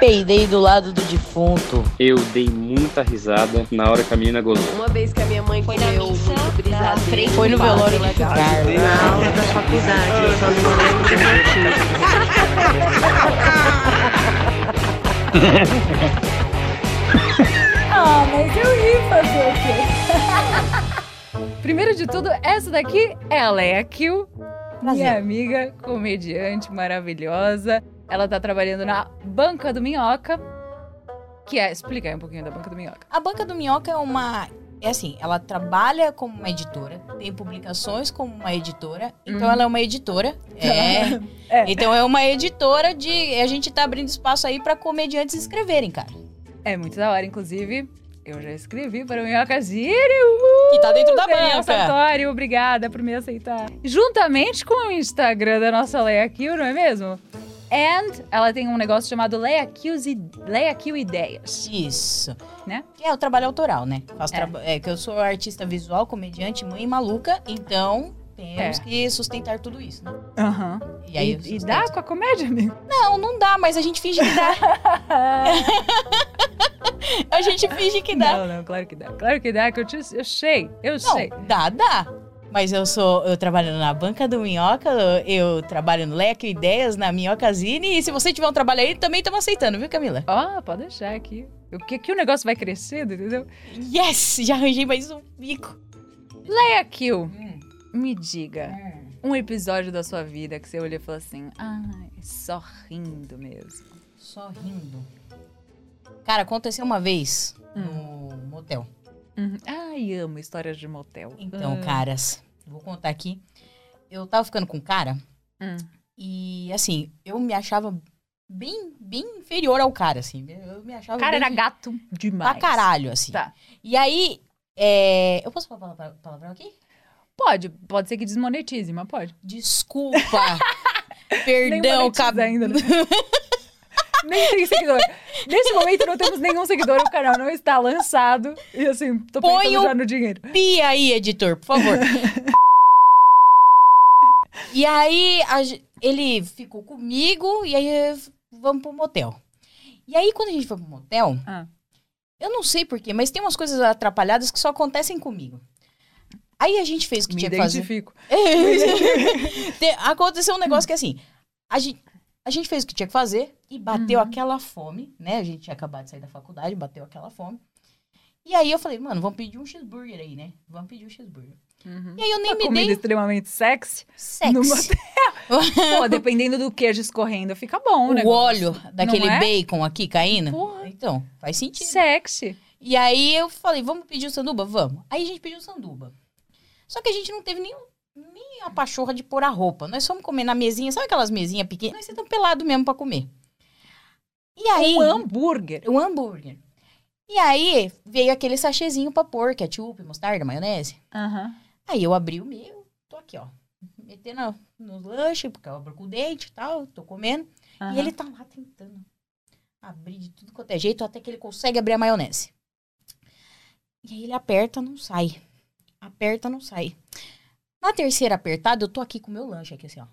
peidei do lado do defunto. Eu dei muita risada na hora que a menina gozou. Uma vez que a minha mãe Foi na missa brisadeiro. Foi no velório de Carlos. Na aula da faculdade, eu só não lembro do motivo. Ah, mas eu ri fazer o quê? Primeiro de tudo, essa daqui é a Leia Kill, minha amiga, comediante maravilhosa. Ela tá trabalhando na Banca do Minhoca, que é... Explica aí um pouquinho da Banca do Minhoca. A Banca do Minhoca é uma. É assim, ela trabalha como uma editora, tem publicações como uma editora, então Uhum. ela é uma editora. É. É. Então é uma editora de. A gente tá abrindo espaço aí pra comediantes escreverem, cara. É muito da hora, inclusive. Eu já escrevi para o Minhoca Ziri, uhul! Que tá dentro da Daniel banca. Sartori, obrigada por me aceitar. Juntamente com o Instagram da nossa Leia Kill, não é mesmo? And ela tem um negócio chamado Leia Kills e Leia Kill Ideias. Isso. Né? Que é o trabalho autoral, né? Faço É. traba- é que eu sou artista visual, comediante, mãe maluca, então temos É. que sustentar tudo isso, né? Aham. E aí E, e dá com a comédia, amigo? Não, não dá, mas a gente finge que dá. a gente finge que dá. Não, não, claro que dá. Claro que dá, que eu, te, eu sei, eu Não, sei. dá, dá. Mas eu sou, eu trabalho na banca do Minhoca, eu, trabalho no Leque Ideias, na Minhocazine, e se você tiver um trabalho aí, também estamos aceitando, viu, Camila? Ó, pode deixar aqui. Porque aqui o negócio vai crescendo, entendeu? Yes! Já arranjei mais um bico. Leia Kill, me diga. Um episódio da sua vida que você olhou e falou assim, ai, só rindo mesmo. Só rindo. Cara, aconteceu uma vez no motel. Uhum. Ai, amo histórias de motel. Então, Ah. caras, vou contar aqui. Eu tava ficando com um cara Hum. e, assim, eu me achava bem, bem inferior ao cara, assim. Eu me achava O cara bem era gato demais. pra caralho, assim. Tá. E aí, é... eu posso falar palavra- palavrão aqui? Pode, pode ser que desmonetize, mas pode. Desculpa. Perdão, monetiza cab... ainda. né? Nem tem seguidor. Nesse momento não temos nenhum seguidor, o canal não está lançado. E assim, tô Põe pensando já no dinheiro. Pia aí, editor, por favor. e aí, a ele ficou comigo e aí vamos pro motel. E aí, quando a gente foi pro motel, Ah. eu não sei porquê, mas tem umas coisas atrapalhadas que só acontecem comigo. Aí a gente fez o que Me tinha que fazer. identifico. Aconteceu um negócio que assim, a gente, a gente fez o que tinha que fazer e bateu Uhum. aquela fome, né? A gente tinha acabado de sair da faculdade, bateu aquela fome. E aí eu falei, mano, vamos pedir um cheeseburger aí, né? Vamos pedir um cheeseburger. Uhum. E aí eu nem Uma me comida dei extremamente sexy. motel. Pô, dependendo do queijo escorrendo, fica bom, né? o óleo daquele é? bacon aqui caindo. Porra. Então, faz sentido. Sexy. E aí eu falei, vamos pedir o sanduba? Vamos. Aí a gente pediu o sanduba. Só que a gente não teve nem, nem a pachorra de pôr a roupa. Nós fomos comer na mesinha, sabe aquelas mesinhas pequenas? Nós estamos pelados mesmo pra comer. E aí... Um hambúrguer. um hambúrguer. E aí veio aquele sachêzinho pra pôr, ketchup, mostarda, maionese. Aham. Aí eu abri o meu, tô aqui, ó. Metendo no lanche, porque eu abro com o dente e tal, tô comendo. aham. E ele tá lá tentando abrir de tudo quanto é jeito, até que ele consegue abrir a maionese. E aí ele aperta, não sai. Aperta, não sai. Na terceira apertada, eu tô aqui com o meu lanche aqui, assim, ó.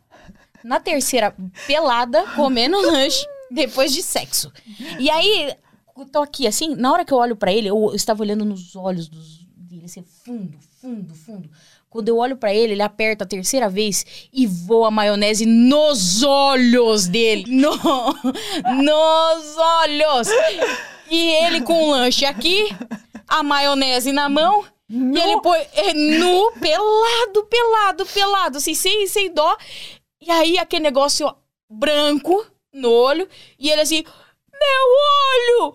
Na terceira, pelada, comendo lanche, depois de sexo. E aí, eu tô aqui, assim, na hora que eu olho pra ele, eu, eu estava olhando nos olhos dos, dele, assim, fundo, fundo, fundo. Quando eu olho pra ele, ele aperta a terceira vez e voa a maionese nos olhos dele. No, nos olhos. E ele com o lanche aqui, a maionese na mão. E ele põe é, nu, pelado, pelado, pelado, assim, sem, sem dó. E aí aquele negócio ó, branco no olho. E ele assim, meu olho!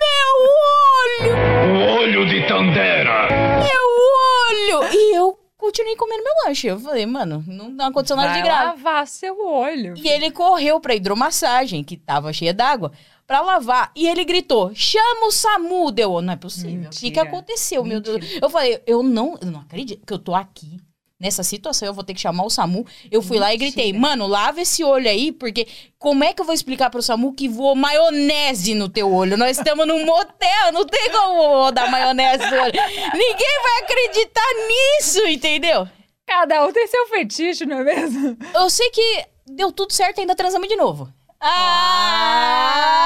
Meu olho! O olho de Tandera. Meu olho! E eu continuei comendo meu lanche. Eu falei, mano, não, não aconteceu nada de Vai grave. lavar seu olho. E ele correu pra hidromassagem, que tava cheia d'água, pra lavar. E ele gritou: chama o SAMU. Deu, não é possível. O que, que Mentira. aconteceu, meu Deus? Mentira. Eu falei, eu não, eu não acredito que eu tô aqui. Nessa situação, eu vou ter que chamar o SAMU. Eu fui lá e gritei, Mentira. mano, lava esse olho aí, porque como é que eu vou explicar pro SAMU que voou maionese no teu olho? Nós estamos num motel, não tem como dar maionese no olho. Ninguém vai acreditar nisso, entendeu? Cada um tem seu fetiche, não é mesmo? Eu sei que deu tudo certo e ainda transamos de novo. Ah!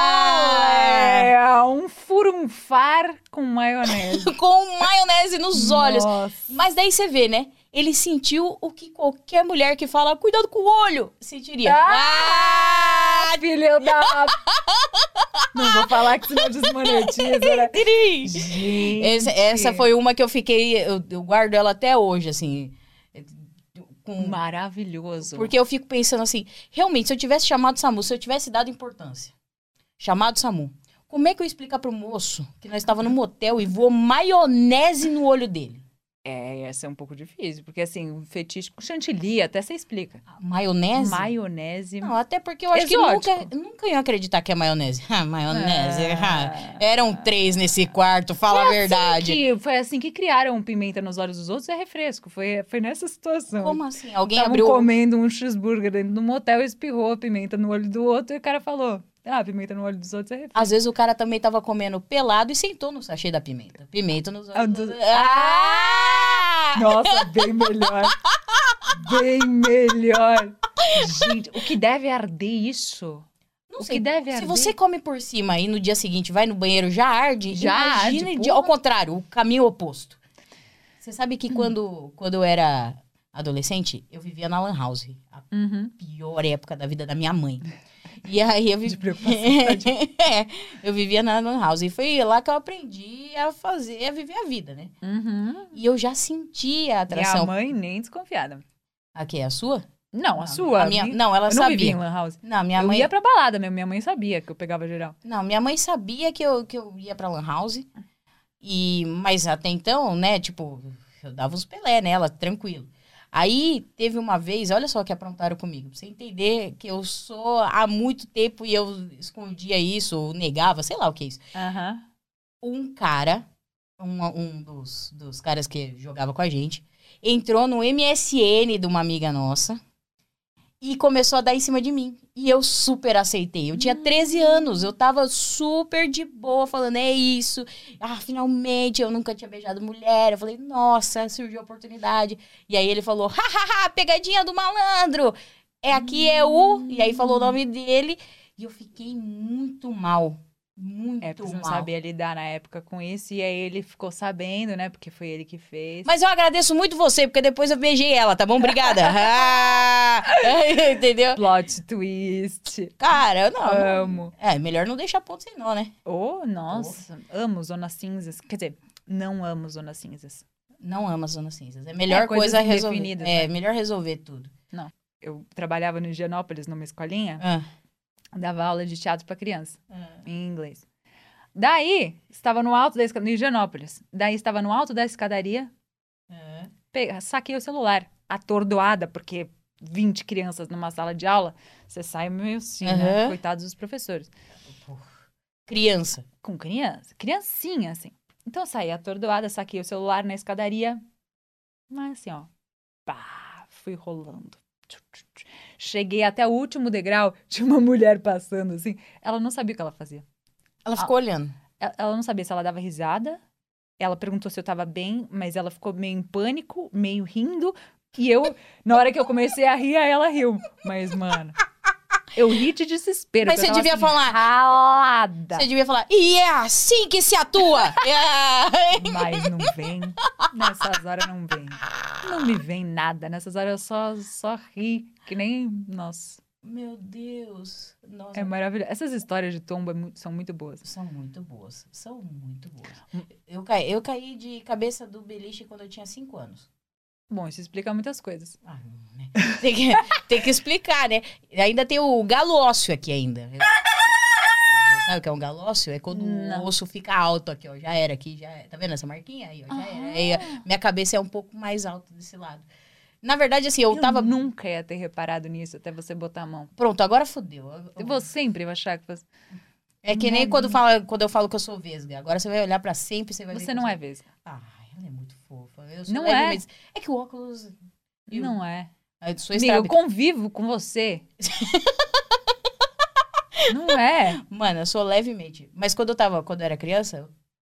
triunfar com maionese. com maionese nos olhos. Nossa. Mas daí você vê, né? Ele sentiu o que qualquer mulher que fala, cuidado com o olho, sentiria. Ah, filho da... Não vou falar que senão desmonetiza, né? Gente. Essa, essa foi uma que eu fiquei, eu, eu guardo ela até hoje, assim. Com, Maravilhoso. porque eu fico pensando assim, realmente, se eu tivesse chamado o SAMU, se eu tivesse dado importância, chamado o SAMU, como é que eu ia explicar pro moço que nós estávamos no motel e voou maionese no olho dele? É, essa é um pouco difícil, porque assim, o fetiche com chantilly, até você explica. Maionese? Maionese. Não, até porque eu acho Exótico. que nunca, nunca iam acreditar que é maionese. Ah, maionese. Ah. ah. Eram três nesse quarto, fala a verdade. Que foi assim que criaram pimenta nos olhos dos outros, é refresco. Foi, foi nessa situação. Como assim? Alguém Estavam abriu. comendo um cheeseburger dentro do motel, espirrou a pimenta no olho do outro e o cara falou: Ah, pimenta no olho dos outros é. Às vezes o cara também tava comendo pelado e sentou no sachê da pimenta. Pimenta nos Ah, olhos. do- Ah! Nossa, bem melhor. bem melhor. Gente, o que deve arder isso? Não o sei. que deve Se arder? você come por cima e no dia seguinte vai no banheiro, já arde. Já imagina arde, de- ao contrário, o caminho oposto. Você sabe que quando, quando eu era adolescente, eu vivia na Lan House. A Uhum. pior época da vida da minha mãe. E aí eu vivia. é, eu vivia na Lan House. E foi lá que eu aprendi a fazer, a viver a vida, né? Uhum. E eu já sentia a a atração. mãe nem desconfiada. Aqui, a sua? Não, a A- sua. a minha- não, ela eu não vivia em sabia. Lan House. Não, minha eu mãe. ia pra balada, né? Minha mãe sabia que eu pegava geral. Não, minha mãe sabia que eu, que eu ia pra Lan House. E, mas até então, né, tipo, eu dava uns pelé nela, tranquilo. Aí teve uma vez, olha só o que aprontaram comigo. Pra você entender que eu sou há muito tempo e eu escondia isso, ou negava, sei lá o que é isso. Aham. Um cara, um, um dos, dos caras que jogava com a gente, entrou no MSN de uma amiga nossa e começou a dar em cima de mim. E eu super aceitei. Eu tinha 13 anos, eu tava super de boa, falando, é isso. Ah, finalmente, eu nunca tinha beijado mulher. Eu falei, nossa, surgiu a oportunidade. E aí ele falou, hahaha, pegadinha do malandro. É aqui, é o... E aí falou o nome dele. E eu fiquei muito mal. Muito É, porque você mal. não sabia lidar na época com isso. E aí ele ficou sabendo, né? Porque foi ele que fez. Mas eu agradeço muito você, porque depois eu beijei ela, tá bom? Obrigada. Ah, entendeu? Plot twist. Cara, não. Amo. É, melhor não deixar ponto sem nó, né? Oh, nossa. Amo Zonas Cinzas. Quer dizer, não amo Zonas Cinzas. Não ama Zona Cinzas. É melhor É, coisa resolver. É, né? melhor resolver tudo. Eu trabalhava no Higienópolis, numa escolinha. Ah. Dava aula de teatro pra criança. em inglês. Daí, estava no alto da escadaria, no Higienópolis. Daí, estava no alto da escadaria, É. pe- saquei o celular, atordoada, porque 20 crianças numa sala de aula, você sai meio assim, né? Aham. Coitados dos professores. Criança. Com criança, criancinha, assim. Então, eu saí atordoada, saquei o celular na escadaria, mas assim, ó, pá, fui rolando. Tchu, tchu, tchu. Cheguei até o último degrau, tinha uma mulher passando, assim, ela não sabia o que ela fazia. Ela ficou olhando. Ela, ela não sabia se ela dava risada. Ela perguntou se eu tava bem, mas ela ficou meio em pânico, meio rindo. E eu, na hora que eu comecei a rir, ela riu. Mas, mano, eu ri de desespero. Mas você devia assim, falar- Ralada. Você devia falar, e é assim que se atua! É. Mas não vem. Nessas horas não vem. Não me vem nada. Nessas horas eu só, só ri. Que nem. Nossa, Meu Deus. Nossa. é maravilhoso. Essas histórias de tomba é são muito boas. São muito boas. São muito boas. Hum. Eu caí, eu caí de cabeça do beliche quando eu tinha 5 anos. Bom, isso explica muitas coisas. Ah, né? tem, que, tem que explicar, né? Ainda tem o galócio aqui ainda. Sabe o que é um galócio? É quando Não. o osso fica alto aqui, ó. Já era aqui, já era. Tá vendo essa marquinha aí, ó? Já era. Aí, ó, minha cabeça é um pouco mais alta desse lado. Na verdade, assim, eu, Eu tava. nunca ia ter reparado nisso até você botar a mão. Pronto, agora fodeu. Eu- vou sempre achar que você, É que nem quando, fala, quando eu falo que eu sou vesga. Agora você vai olhar pra sempre e você vai ver você não sou- é vesga. Ah, ela é muito fofa. Eu sou Não é. levemente- é. que o óculos. Eu, Não é. Eu sou Amiga, eu convivo com você. não é. Mano, eu sou levemente. Mas quando eu tava, quando eu era criança,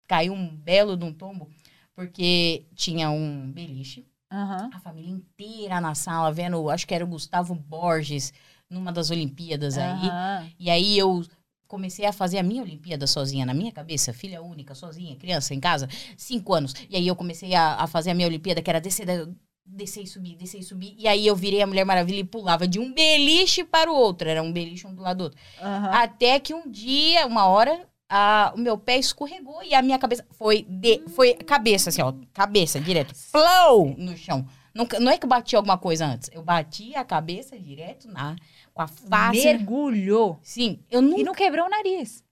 caí um belo de um tombo, porque tinha um beliche, Aham. a família inteira na sala, vendo, acho que era o Gustavo Borges, numa das Olimpíadas aí. Aham. E aí eu comecei a fazer a minha Olimpíada sozinha, na minha cabeça, filha única, sozinha, criança em casa, cinco anos. E aí eu comecei a, a fazer a minha Olimpíada, que era descer, da- descer e subir, descer e subir. E aí eu virei a Mulher Maravilha e pulava de um beliche para o outro. Era um beliche um do lado do outro. Aham. Até que um dia, uma hora, a- o meu pé escorregou e a minha cabeça foi de, foi cabeça assim, ó, cabeça direto, flow no chão. Nunca, não é que eu bati alguma coisa antes, eu bati a cabeça direto na com a face. Mergulhou. Sim, eu nunca E não quebrou o nariz.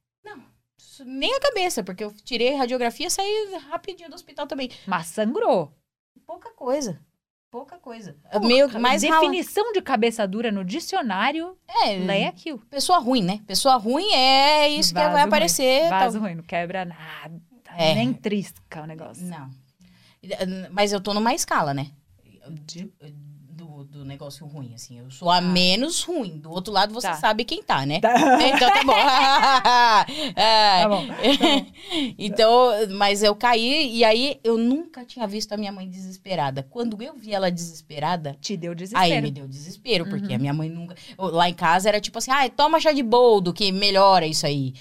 nem a cabeça, porque eu tirei radiografia e saí rapidinho do hospital também. Mas sangrou. Pouca coisa. Pouca coisa. Meio Porra, mais rala- Definição de cabeça dura no dicionário, É, leia aquilo. pessoa ruim, né? Pessoa ruim é isso que Vaso vai ruim. aparecer. tal- Vaso ruim, não quebra nada. É. Nem trisca o negócio. Não. Mas eu tô numa escala, né? De- Do, negócio ruim, assim. Eu sou a menos ruim. Do outro lado, você Tá. sabe quem tá, né? Tá. Então tá bom. É, Tá bom. então, mas eu caí e aí eu nunca tinha visto a minha mãe desesperada. Quando eu vi ela desesperada, Te deu desespero. aí me deu desespero, porque Uhum. a minha mãe nunca. Lá em casa era tipo assim, ah, toma chá de boldo que melhora isso aí.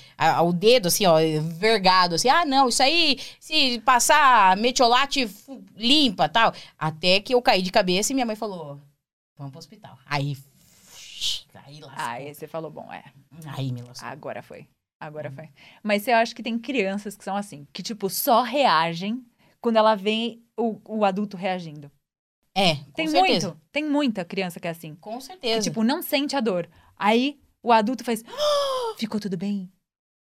O dedo, assim, ó, vergado, assim, ah, não, isso aí, se passar metiolate, limpa tal. Até que eu caí de cabeça e minha mãe falou, vamos pro hospital. Aí. Aí lascou. Aí você falou, bom, é. Aí me lascou. Agora foi. Agora foi. Mas eu acho que tem crianças que são assim, que, tipo, só reagem quando ela vê o, o adulto reagindo. É, com Tem certeza. muito. Tem muita criança que é assim. Com Que, certeza. tipo, não sente a dor. Aí o adulto faz. "Ah, Ficou tudo bem?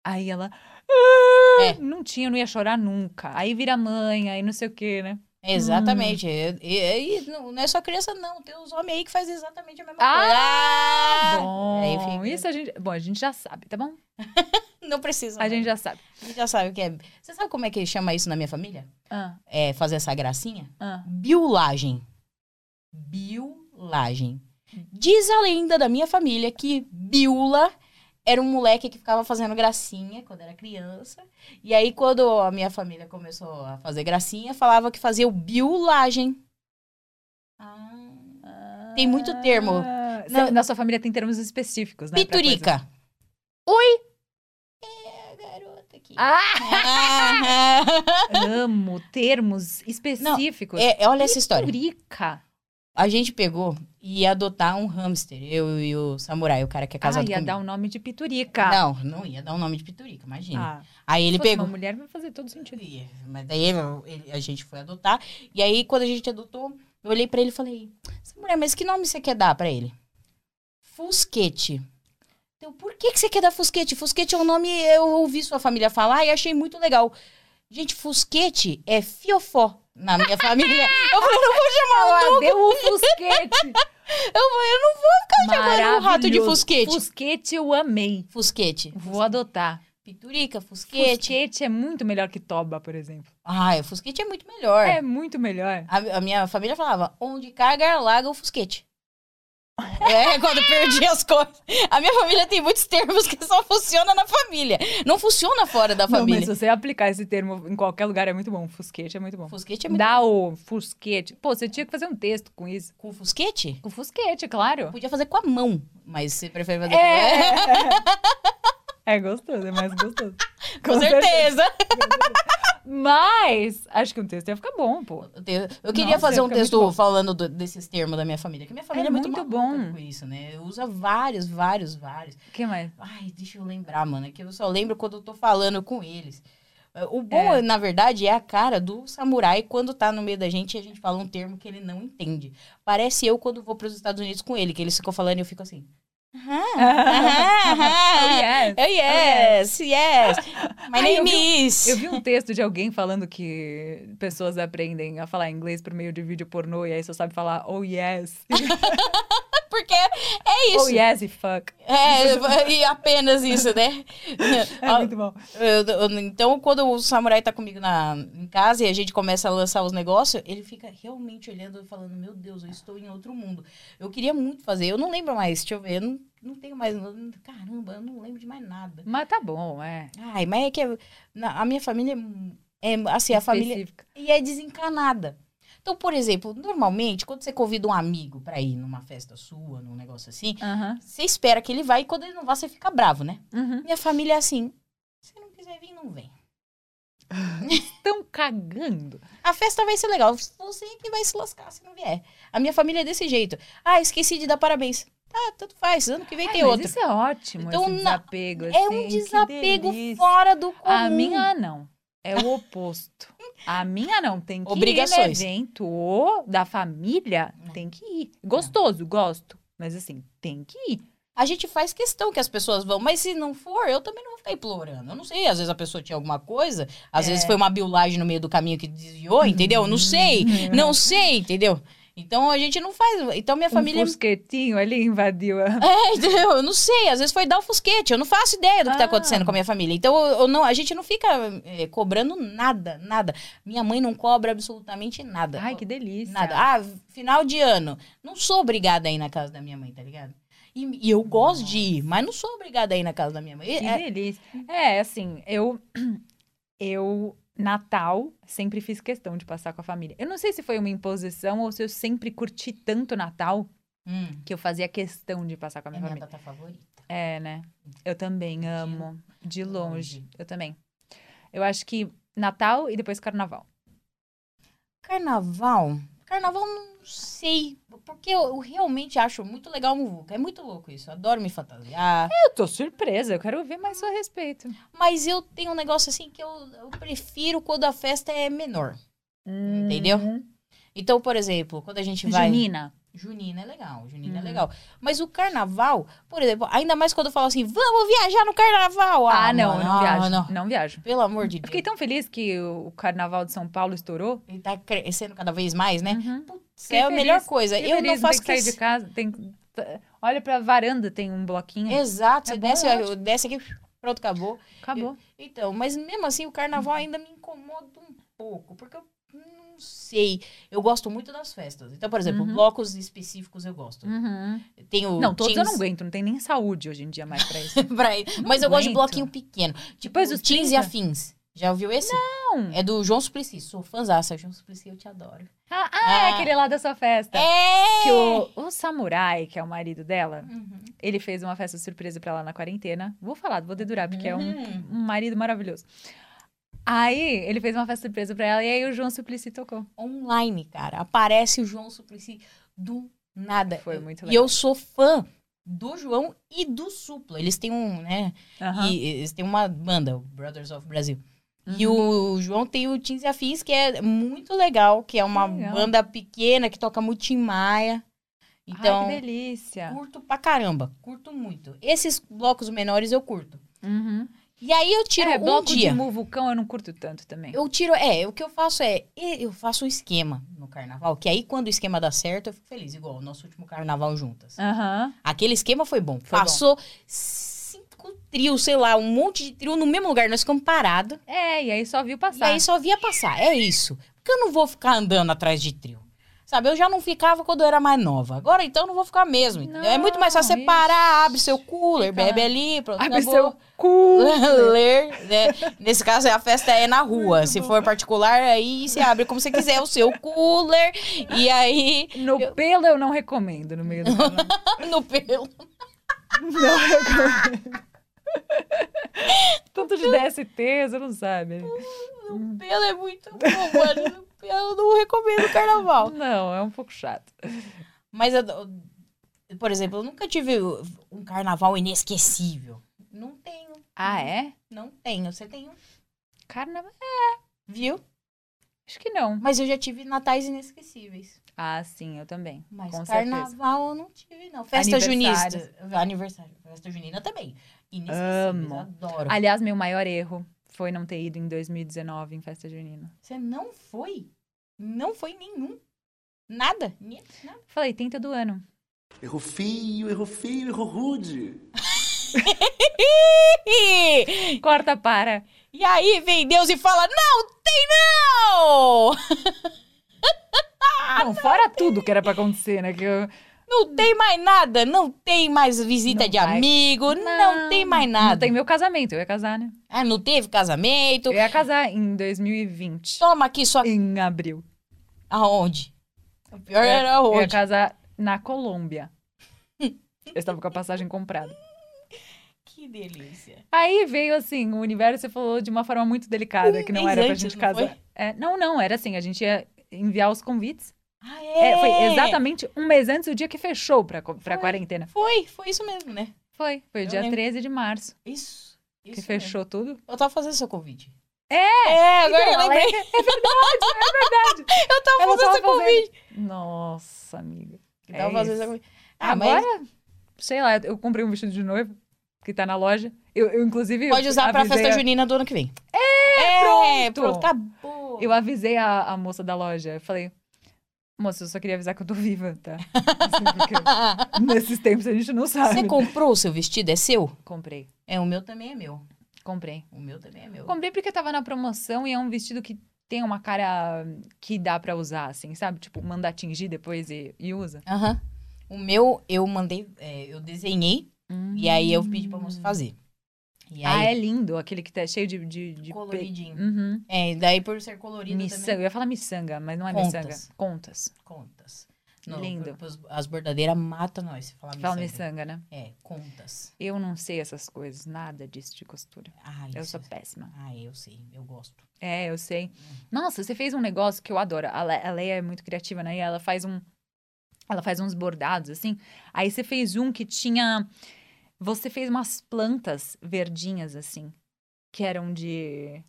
Aí ela. "Ah", É. Não tinha, não ia chorar nunca. Aí vira mãe, aí não sei o quê, né? Exatamente. E, e- e não é só criança, não. Tem os homens aí que fazem exatamente a mesma Ah, coisa. Ah, Bom, fica- isso a gente. Bom, a gente já sabe, tá bom? Não precisa. A não. gente já sabe. A gente já sabe o que é. Você sabe como é que chama isso na minha família? Ah, É fazer essa gracinha? ah. Biulagem. Biulagem. Diz a lenda da minha família que Biula era um moleque que ficava fazendo gracinha quando era criança. E aí, quando a minha família começou a fazer gracinha, falava que fazia o biulagem. Ah. Tem muito termo. Não. cê- Na sua família tem termos específicos, né? Piturica. Oi! É, a garota aqui. Ah! Ah, Amo termos específicos. é, olha essa história. Piturica. A gente pegou e ia adotar um hamster, eu e o samurai, o cara que é Ah, casado ia comigo. dar o nome de Piturica. Não, não ia dar o nome de Piturica, imagina. Ah, Aí ele pegou. uma mulher vai fazer todo sentido. Ia, Mas daí ele- a gente foi adotar. E aí, quando a gente adotou, eu olhei pra ele e falei: Samurai, mas que nome você quer dar pra ele? Fusquete. Então, por que, que você quer dar Fusquete? Fusquete é um nome, eu ouvi sua família falar e achei muito legal. Gente, Fusquete é fiofó na minha família. Eu falei, não vou chamar o Ela deu o fusquete. Eu falei, eu não vou chamando o rato de. Fusquete. Fusquete eu amei. Fusquete. Vou adotar. Piturica, Fusquete. Fusquete é muito melhor que Toba, por exemplo. Ah, o Fusquete é muito melhor. É muito melhor. A, a minha família falava, onde carga, larga o Fusquete. É, quando perdi as coisas. A minha família tem muitos termos que só funcionam na família. Não funciona fora da Não, família. mas se você aplicar esse termo em qualquer lugar é muito bom. Fusquete é muito bom. Fusquete é muito... Dá o fusquete. Pô, você tinha que fazer um texto com isso. Com Fusquete? Com fusquete, claro. Podia fazer com a mão, mas você prefere fazer É. É gostoso, é mais gostoso. com... com certeza. Mas, acho que um texto ia ficar bom, pô. Eu queria Nossa, fazer um texto falando do- desses termos da minha família, que minha família é, É muito, muito bom. com isso, né? Usa vários, vários, vários. O que mais? Ai, deixa eu lembrar, mano. É que eu só lembro quando eu tô falando com eles. O bom, É. na verdade, é a cara do samurai quando tá no meio da gente e a gente fala um termo que ele não entende. Parece eu quando vou pros Estados Unidos com ele, que eles ficam falando e eu fico assim. Aham, aham, aham. Oh, yes. Oh, yes, yes. My Ai, eu name is. Eu vi um texto de alguém falando que pessoas aprendem a falar inglês por meio de vídeo pornô e aí só sabe falar oh yes. Porque é isso. oh yes e fuck. É, e apenas isso, né? É muito bom. Então, quando o samurai tá comigo na, em casa e a gente começa a lançar os negócios, ele fica realmente olhando e falando: Meu Deus, eu estou em outro mundo. Eu queria muito fazer, eu não lembro mais, deixa eu ver, eu não, não tenho mais. Caramba, eu não lembro de mais nada. Mas tá bom, é. Ai, mas é que na- a minha família é, é, assim, a família. Específica. E é desencanada. Então, por exemplo, normalmente, quando você convida um amigo pra ir numa festa sua, num negócio assim, Aham. você espera que ele vá e quando ele não vá, você fica bravo, né? Uhum. Minha família é assim. Se não quiser vir, não vem. Estão cagando. A festa vai ser legal. Você que vai se lascar se não vier. A minha família é desse jeito. Ah, esqueci de dar parabéns. Tá, tanto faz. Ano que vem Ai, tem mas outro. Isso é ótimo, Então, desapego. É assim, um que desapego fora do comum. A minha não. É o oposto. A minha não. Tem que ir Obrigações. no evento ou da família. Tem que ir. Gostoso, gosto. Mas assim, tem que ir. A gente faz questão que as pessoas vão, mas se não for, eu também não vou ficar implorando. Eu não sei, às vezes a pessoa tinha alguma coisa, às É. vezes foi uma biolagem no meio do caminho que desviou, entendeu? Não sei, Uhum. não sei, entendeu? Então a gente não faz. Então minha família. Um fusquetinho ali invadiu a... É, entendeu? Eu não sei, às vezes foi dar o fusquete, eu não faço ideia do que tá Ah. acontecendo com a minha família. Então eu, eu não, a gente não fica é, cobrando nada, nada. Minha mãe não cobra absolutamente nada. Ai, que delícia. Nada. Ah, final de ano. Não sou obrigada a ir na casa da minha mãe, tá ligado? E, e eu gosto de ir, mas não sou obrigada a ir na casa da minha mãe. Que É- delícia. É, assim, eu. Eu, Natal, sempre fiz questão de passar com a família. Eu não sei se foi uma imposição ou se eu sempre curti tanto Natal Hum, que eu fazia questão de passar com a é minha minha família. data favorita. É, né? Eu também amo. De longe. longe. Eu também. Eu acho que Natal e depois Carnaval. Carnaval. Carnaval, não sei. Porque eu, eu realmente acho muito legal o Muvuca. É muito louco isso. Eu adoro me fantasiar. Eu tô surpresa, eu quero ver mais seu respeito. Mas eu tenho um negócio assim que eu, eu prefiro quando a festa é menor. Entendeu? Uhum. Então, por exemplo, quando a gente vai. Junina. Junina é legal, Junina é Uhum. legal. Mas o carnaval, por exemplo, ainda mais quando eu falo assim, vamos viajar no carnaval. Ah, não, mano, eu não ah, viajo. não. Não viajo. Pelo amor de Eu Deus. fiquei tão feliz que o Carnaval de São Paulo estourou. Ele tá crescendo cada vez mais, né? Uhum. Fiquei é a feliz. melhor coisa. Eu não feliz, faço tem que sair de casa, tem olha pra varanda, tem um bloquinho. Exato, É você bom, desce, ótimo. desce aqui, pronto, acabou. Acabou. Então, mas mesmo assim, o carnaval ainda me incomoda um pouco, porque eu não sei. Eu gosto muito das festas. Então, por exemplo, Uhum. blocos específicos eu gosto. Uhum. Tenho Não, todos eu não aguento, não tem nem saúde hoje em dia mais pra isso. pra. Mas eu gosto de aguento. bloquinho pequeno. Tipo, Depois dos Teens e 30? Afins. Já ouviu esse? Não. É do João Suplicy. Sou fãzaça. João Suplicy, eu te adoro. Ah, ah, é Ah. aquele lá da sua festa. É! Que o, o Samurai, que é o marido dela, Uhum. ele fez uma festa surpresa pra ela na quarentena. Vou falar, vou dedurar, porque é um, Uhum. um marido maravilhoso. Aí, ele fez uma festa surpresa pra ela e aí o João Suplicy tocou. Online, cara. Aparece o João Suplicy do nada. Foi muito E legal. eu sou fã do João e do Supla. Eles têm um, né? Aham. E eles têm uma banda, o Brothers of Brazil. E Uhum. o João tem o Teens e Afins, que é muito legal, que é uma Legal. banda pequena que toca muito Tim Maia. Então, Ai, que delícia. curto pra caramba. Curto muito. Esses blocos menores eu curto. Uhum. E aí eu tiro é, um bloco dia. de muvucão eu não curto tanto também. Eu tiro, é, o que eu faço é, eu faço um esquema no carnaval, que aí quando o esquema dá certo, eu fico feliz, igual o nosso último carnaval juntas. Aham. Aquele esquema foi bom. Foi Passou cinco trios, sei lá, um monte de trio no mesmo lugar, nós ficamos parados. É, e aí só viu E passar. aí só via passar, é isso. Porque eu não vou ficar andando atrás de trio. Sabe, eu já não ficava quando eu era mais nova. Agora, então, eu não vou ficar mesmo. entendeu? é muito mais fácil Não, você parar, abre seu cooler, Fica bebe ali, pronto, Abre acabou. seu cu. ler, né? Nesse caso, a festa é na rua. Se for particular, aí você abre como você quiser o seu cooler. E aí, No pelo eu não recomendo no meio do no pelo. não recomendo. Tanto de DST, você não sabe. No pelo é muito bom, mano. Eu não recomendo o carnaval. Não, é um pouco chato. Mas, eu- por exemplo, eu nunca tive um carnaval inesquecível. Não tenho. Ah, é? Não tenho. Você tem um? Carnaval? Viu? Acho que não. Mas eu já tive natais inesquecíveis. Ah, sim, eu também. Mas com certeza. carnaval eu não tive, não. Festa junista. Aniversário. Festa junina também. Inesquecíveis. Amo. Adoro. Aliás, meu maior erro foi não ter ido em 2019 em festa junina. Você não foi? Não foi nenhum. Nada. Nada. Falei, tenta do ano. Errou feio, errou feio, errou rude. Corta para. E aí vem Deus e fala: Não tem não! não, fora tudo que era pra acontecer, né? Que eu... Não tem mais nada. Não tem mais visita Não de vai. amigo. Não, tem mais nada. Não tem meu casamento, eu ia casar, né? Ah, não teve casamento. Eu ia casar em 2020. Toma aqui sua. Em abril. Aonde? O pior era Eu ia aonde? casar na Colômbia. Eu estava com a passagem comprada. Que delícia. Aí veio assim, o universo falou de uma forma muito delicada, Um que não era pra gente não casar. É, não, não, era assim, a gente ia enviar os convites. Ah, É, é? foi exatamente um mês antes do dia que fechou pra, pra Foi. quarentena. Foi, foi isso mesmo, né? Foi, foi o Eu dia lembro. 13 de março Isso. que isso fechou tudo. mesmo. Eu tava fazendo seu convite. É! É, agora Então, eu lembrei. É verdade, é verdade. Eu tava Ela fazendo seu convite. Nossa, amiga. Eu É tava fazendo isso. seu convite. Ah, mas Agora, sei lá, eu comprei um vestido de noiva que tá na loja. Eu, eu inclusive. pode usar pra festa a- junina do ano que vem. É, pronto. pronto. Acabou. Eu avisei a, a moça da loja. Eu falei, moça, eu só queria avisar que eu tô viva, tá? Assim, nesses tempos a gente não sabe. Você comprou o seu vestido? É seu? Comprei, É, o meu também é meu. comprei. O meu também é meu. Comprei porque tava na promoção e é um vestido que tem uma cara que dá pra usar, assim, sabe? Tipo, manda tingir depois e, e usa. Aham. O meu, eu mandei, é, eu desenhei e aí eu pedi pra moça fazer. Ah, aí, é lindo, aquele que tá cheio de... de, de pe- coloridinho. Uhum. É, daí por ser colorido Miçanga, também. eu ia falar miçanga, mas não é Contas. miçanga. Contas. Contas. Lindo. por- pros- as bordadeiras matam nós se falar Fala miçanga. né? É, contas. Eu não sei essas coisas, nada disso de costura. Ah, Eu sou péssima. Ah, eu sei, eu gosto. É, eu sei. Nossa, você fez um negócio que eu adoro. A Le- a Leia é muito criativa, né? E ela faz um. Ela faz uns bordados, assim. Aí você fez um que tinha. Você fez umas plantas verdinhas, assim. Que eram de.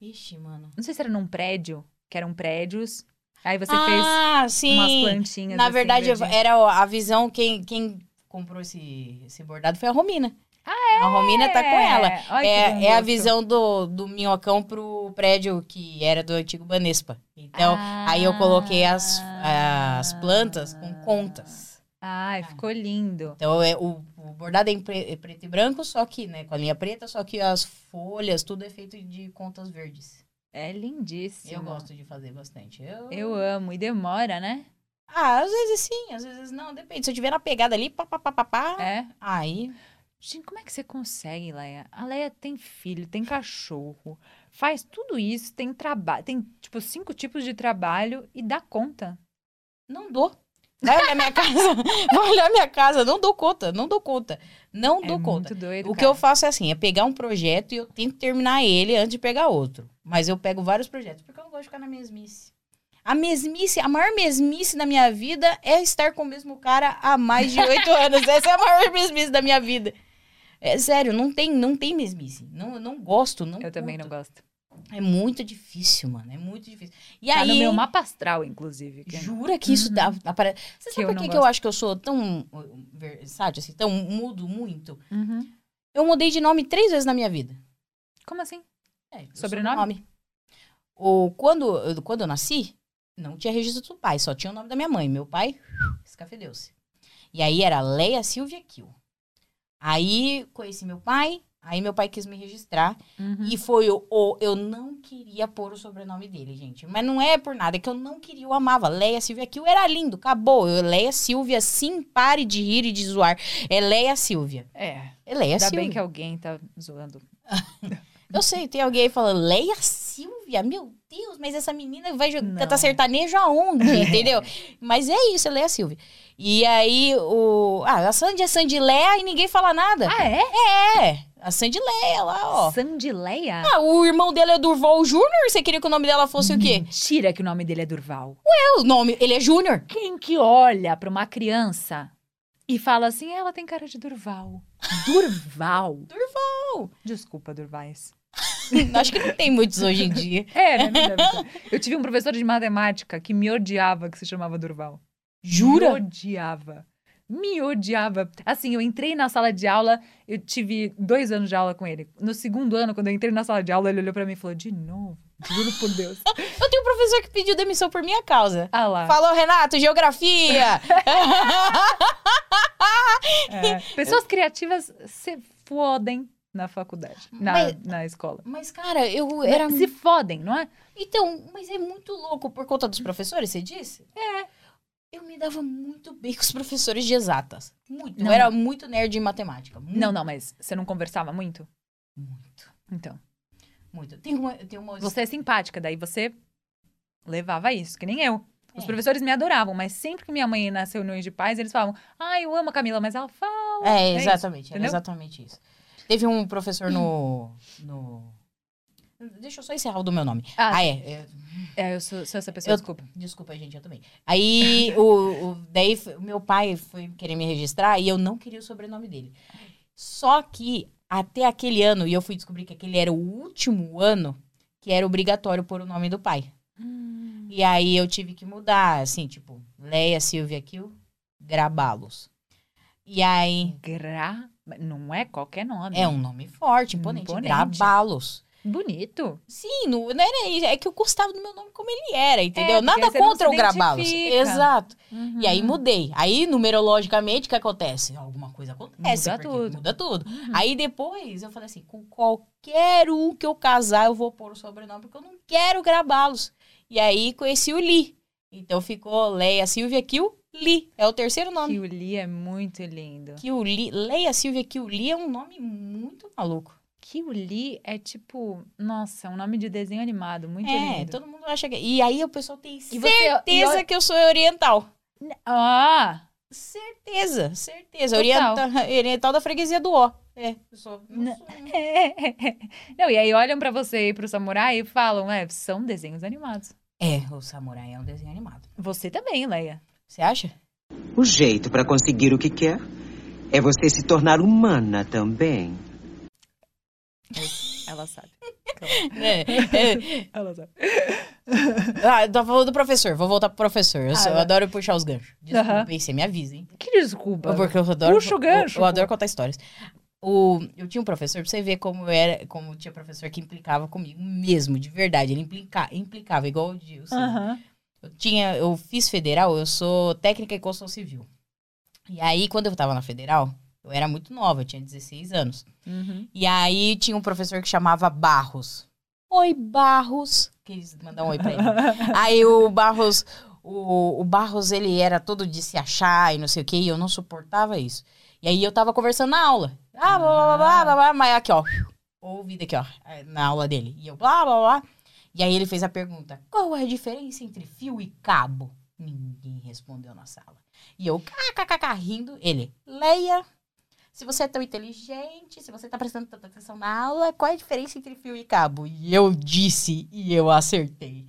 Ixi, mano. Não sei se era num prédio. Que eram prédios. Aí você fez ah, sim. umas plantinhas. Na assim, verdade, verdinhas. era a visão, quem, quem comprou esse, esse bordado foi a Romina. Ah, é? A Romina tá com ela. Ai, que bom É, é a visão do, do minhocão pro prédio que era do antigo Banespa. Então, aí eu coloquei as, as plantas com contas. Ai, ficou lindo. Então, é, o, o bordado é em pre- é preto e branco, só que, né, com a linha preta, só que as folhas, tudo é feito de contas verdes. É lindíssimo. Eu gosto de fazer bastante. Eu, Eu amo. E demora, né? Ah, às vezes sim, às vezes não, depende. Se eu tiver na pegada ali, pá, pá, pá, pá, pá, É. aí... Gente, como é que você consegue, Leia? A Leia tem filho, tem cachorro, faz tudo isso, tem trabalho, tem, tipo, cinco tipos de trabalho e dá conta. Não dou. Vai olhar minha casa. Vai olhar minha casa. Não dou conta. Não dou conta. Não é dou conta. doido, O que cara. eu faço é assim: é pegar um projeto e eu tento terminar ele antes de pegar outro. Mas eu pego vários projetos, porque eu não gosto de ficar na mesmice. A mesmice, a maior mesmice da minha vida é estar com o mesmo cara há mais de oito anos. Essa é a maior mesmice da minha vida. É sério, não tem, não tem mesmice. Não, não gosto, não Eu também não curto. gosto. É muito difícil, mano. É muito difícil. E Tá aí, no meu mapa astral, inclusive. que- Jura que isso dá, aparece. Você Que sabe por que, que eu acho que eu sou tão uh, versátil, assim, tão mudo muito? Uhum. Eu mudei de nome três vezes na minha vida. Como assim? É, Sobrenome? sobrenome. O, quando, eu- quando eu nasci, não tinha registro do pai, só tinha o nome da minha mãe. Meu pai, escafedeu-se. E aí era Leia Silvia Kill. Aí conheci meu pai, aí meu pai quis me registrar. Uhum. E foi o, o- Eu não queria pôr o sobrenome dele, gente. Mas não é por nada, é que eu não queria, eu amava. Leia Silvia Kill era lindo, acabou. Eu, Leia Silvia, sim, pare de rir e de zoar. É Leia Silvia. É, É Leia ainda Silvia. bem que alguém tá zoando. Eu sei, tem alguém aí falando, Leia Silvia, meu Deus, mas essa menina vai cantar sertanejo aonde, entendeu? mas é isso, é Leia Silvia. E aí, o... Ah, a Sandy é Sandy Leia e ninguém fala nada. Ah, é? É, a Sandy Leia lá, ó. Sandileia? Ah, o irmão dela é Durval Júnior, você queria que o nome dela fosse o quê? Mentira que o nome dele é Durval. É, o nome, ele é Júnior. Quem que olha pra uma criança e fala assim, ela tem cara de Durval. Durval? Durval. Desculpa, Durvais. Acho que não tem muitos hoje em dia. É, né? Eu tive um professor de matemática que me odiava, que se chamava Durval. Me Jura? odiava. Me odiava. Assim, eu entrei na sala de aula, eu tive dois anos de aula com ele. No segundo ano, quando eu entrei na sala de aula, ele olhou pra mim e falou: De novo, juro por Deus. Eu tenho um professor que pediu demissão por minha causa. Ah lá. Falou, Renato, geografia. É. Pessoas criativas se fodem na faculdade, na, Mas- na escola. Mas, cara, eu era... Se fodem, não é? Então, mas é muito louco por conta dos professores, você disse? É. Eu me dava muito bem com os professores de exatas. Muito. Não, eu era muito nerd em matemática. Muito, Não, não, mas você não conversava muito? Muito, Então. muito. Tem uma... Tem uma... Você é simpática, daí você levava isso, que nem eu. Os É. professores me adoravam, mas sempre que minha mãe ia nas reuniões de pais, eles falavam, ah, eu amo a Camila, mas ela fala. É, isso, exatamente. era entendeu? exatamente isso. Teve um professor no. no... Deixa eu só encerrar o do meu nome. Ah, Ah, é. é. É, eu sou, sou essa pessoa, Eu- desculpa. Desculpa, gente, eu também. Aí, o, o- daí, o meu pai foi querer me registrar e eu não queria o sobrenome dele. Só que, até aquele ano, e eu fui descobrir que aquele era o último ano que era obrigatório pôr o nome do pai. Hum. E aí, eu tive que mudar, assim, tipo, Leia Silvia Kill, Grabalos. E aí, Gra... Não é qualquer nome. é um nome forte, imponente, Imponente. Grabalos. Bonito. Sim, não, não era isso. É que eu gostava do meu nome como ele era, entendeu? É, Nada contra o Grabalos. Exato. Uhum. E aí mudei. Aí, numerologicamente, o que acontece? Alguma coisa acontece. Muda tudo. Muda tudo. Uhum. Aí depois eu falei assim: com qualquer um que eu casar, eu vou pôr o sobrenome, porque eu não quero grabá-los. E aí conheci o Li. Então ficou Leia Silvia Kill Li. É o terceiro nome. Que o Lee é muito lindo. Kill Li. Leia Silvia Kill Li é um nome muito maluco. Que o Lee é tipo, nossa, um nome de desenho animado, muito é, lindo. todo mundo acha que. E aí o pessoal tem E você- certeza e que eu sou oriental. Ah! Certeza, certeza. Total. Orienta, oriental da freguesia do Ó. É, eu sou. não Não. sou- Não, e aí olham pra você e pro samurai e falam, é, são desenhos animados. É, o samurai é um desenho animado. Você também, Leia. Você acha? O jeito para conseguir o que quer é você se tornar humana também. Ela sabe. É, é. Ela sabe. Ah, tá falando do professor. Vou voltar pro professor. Eu, sou- eu Ah, adoro puxar os ganchos. Desculpa, aí você me avisa, hein? Que desculpa. Porque eu adoro. Puxa o gancho, Eu, eu adoro contar histórias. O, eu tinha um professor, pra você ver como era, como tinha professor que implicava comigo mesmo, de verdade. Ele implica, implicava, igual o o seu. Aham. Eu tinha, eu fiz federal, eu sou técnica em construção civil. E aí, quando eu tava na federal, eu era muito nova, eu tinha 16 anos. Uhum. E aí tinha um professor que chamava Barros. Oi, Barros. Quis mandar um oi pra ele. aí o Barros, o, o Barros, ele era todo de se achar e não sei o que, e eu não suportava isso. E aí eu tava conversando na aula. Ah, blá, blá, blá, blá, blá, mas aqui, ó. Ouvido aqui, ó, na aula dele. E eu, blá, blá, blá. E aí ele fez a pergunta: qual é a diferença entre fio e cabo? Ninguém respondeu na sala. E eu, kkkk, rindo. Ele, leia. Se você é tão inteligente, se você tá prestando tanta atenção na aula, qual é a diferença entre fio e cabo? E eu disse e eu acertei.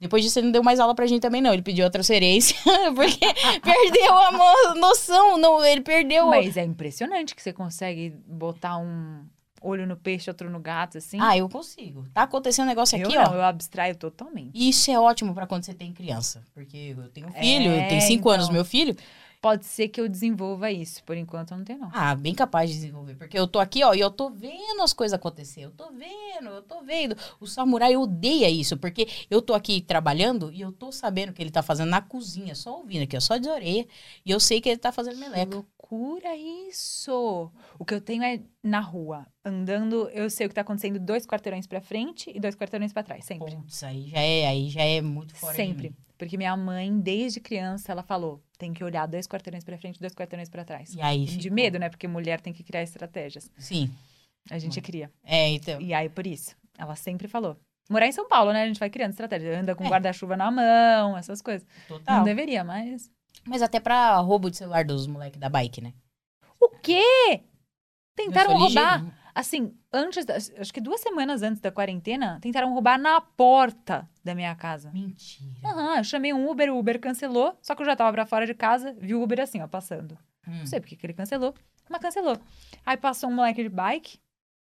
Depois disso, ele não deu mais aula pra gente também, não. Ele pediu a transferência, porque perdeu a noção. Não, ele perdeu. Mas é impressionante que você consegue botar um olho no peixe, outro no gato, assim. Ah, eu consigo. Tá acontecendo um negócio eu aqui, não, ó. eu abstraio totalmente. Isso é ótimo pra quando você tem criança. Porque eu tenho um filho, É, tem cinco então. anos meu filho. Pode ser que eu desenvolva isso. Por enquanto, eu não tenho, não. Ah, bem capaz de desenvolver. Porque eu tô aqui, ó, e eu tô vendo as coisas acontecer. Eu tô vendo, eu tô vendo. O samurai odeia isso, porque eu tô aqui trabalhando e eu tô sabendo o que ele tá fazendo na cozinha, só ouvindo aqui, ó, só de orelha. E eu sei que ele tá fazendo Que meleca. loucura isso! O que eu tenho é na rua, andando, eu sei o que tá acontecendo dois quarteirões pra frente e dois quarteirões pra trás, sempre. Putz, aí já é, aí já é muito fora Sempre. Porque minha mãe, desde criança, ela falou: tem que olhar dois quarteirões pra frente e dois quarteirões pra trás. E aí De ficou. medo, né? Porque mulher tem que criar estratégias. Sim. A gente cria. É, então. E aí, por isso, ela sempre falou. Morar em São Paulo, né? A gente vai criando estratégia. Anda com É. guarda-chuva na mão, essas coisas. Total. Não deveria, mas. Mas até pra roubo de celular dos moleques da bike, né? O quê? Tentaram roubar. ligeiro. Assim, antes, da- acho que duas semanas antes da quarentena, tentaram roubar na porta da minha casa. Mentira. Aham, eu chamei um Uber, o Uber cancelou, só que eu já tava pra fora de casa, vi o Uber assim, ó, passando. Hum. Não sei porque que ele cancelou, mas cancelou. Aí passou um moleque de bike.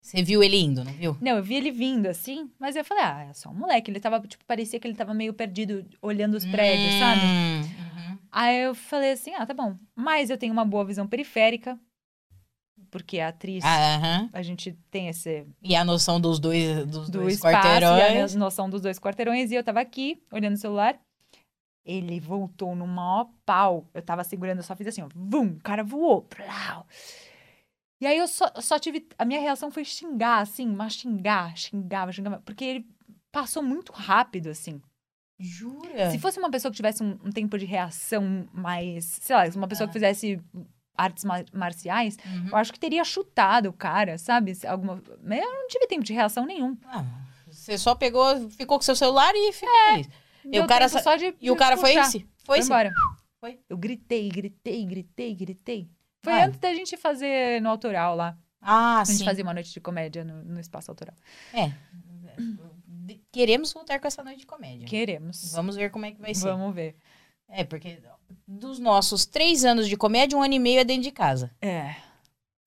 Você viu ele indo, não viu? Não, eu vi ele vindo assim, mas eu falei, ah, é só um moleque. Ele tava, tipo, parecia que ele tava meio perdido olhando os prédios, sabe? Hum, uhum. Aí eu falei assim, ah, tá bom. Mas eu tenho uma boa visão periférica, porque a atriz, Ah, aham. a gente tem esse E a noção dos dois, dos do dois espaço a quarteirões. no- noção dos dois quarteirões. E eu tava aqui, olhando o celular. Ele voltou no maior pau. Eu tava segurando, eu só fiz assim, ó. Vum, o cara voou. Plau. E aí eu só, só tive... A minha reação foi xingar, assim. Mas xingar, xingava, xingava. Porque ele passou muito rápido, assim. Jura? Se fosse uma pessoa que tivesse um, um tempo de reação mais... Sei lá, uma pessoa que fizesse artes ma- marciais, Uhum. eu acho que teria chutado o cara, sabe? Alguma... Mas eu não tive tempo de reação nenhum. Ah, você só pegou, ficou com seu celular e ficou feliz. E o cara, só de, e o cara foi esse? Foi Foi esse? embora. Foi. Eu gritei, gritei, gritei, gritei. Foi Vai. antes da gente fazer no autoral lá. Ah, A gente sim. fazia uma noite de comédia no, no espaço autoral. É. Queremos voltar com essa noite de comédia. Queremos. Vamos ver como é que vai ser. Vamos ver. É, porque dos nossos três anos de comédia, um ano e meio é dentro de casa. É,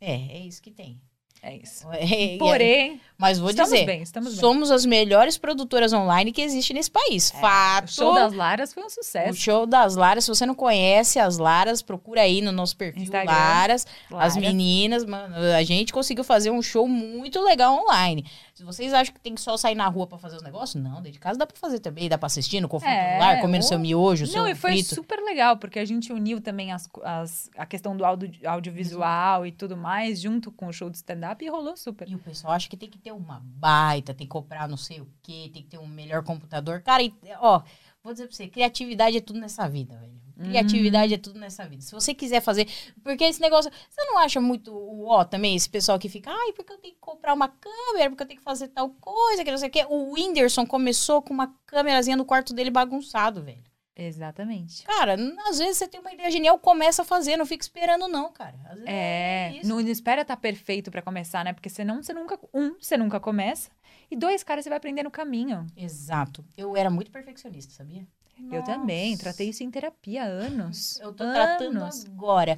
É, é isso que tem. É isso. É, é- Porém, mas vou estamos dizer, bem, estamos bem. somos as melhores produtoras online que existe nesse país. O Fato. show das Laras foi um O sucesso. show das Laras, se você não conhece as Laras, procura aí no nosso perfil Instagram, Laras. As Lara. meninas, mano, a gente conseguiu fazer um show muito legal online. Se vocês acham que tem que só sair na rua pra fazer os negócios, não, dentro de casa dá pra fazer também, dá pra assistir no conforto É, do lar, comendo ou- seu miojo, seu Não, e foi frito. super legal, porque a gente uniu também as, as- a questão do audio, audiovisual e tudo mais, junto com o show de stand-up, e rolou super. E o pessoal acha que tem que ter uma baita, tem que comprar não sei o quê, tem que ter um melhor computador. Cara, e, ó, vou dizer pra você, criatividade é tudo nessa vida, velho. Criatividade é tudo nessa vida. Se você quiser fazer. Porque esse negócio. Você não acha muito o ó também, esse pessoal que fica, ai, porque eu tenho que comprar uma câmera, porque eu tenho que fazer tal coisa, que não sei o quê. O Whindersson começou com uma câmerazinha no quarto dele bagunçado, velho. Exatamente. Cara, às vezes você tem uma ideia genial, começa a fazer, não fica esperando, não, cara. É, isso. não, espera estar perfeito pra começar, né? Porque senão você nunca. Um, você nunca começa. E dois, cara, você vai aprender no caminho. Exato. Eu era muito perfeccionista, sabia? Eu também. Nossa. Tratei isso em terapia há anos. Eu tô tratando Anos. agora.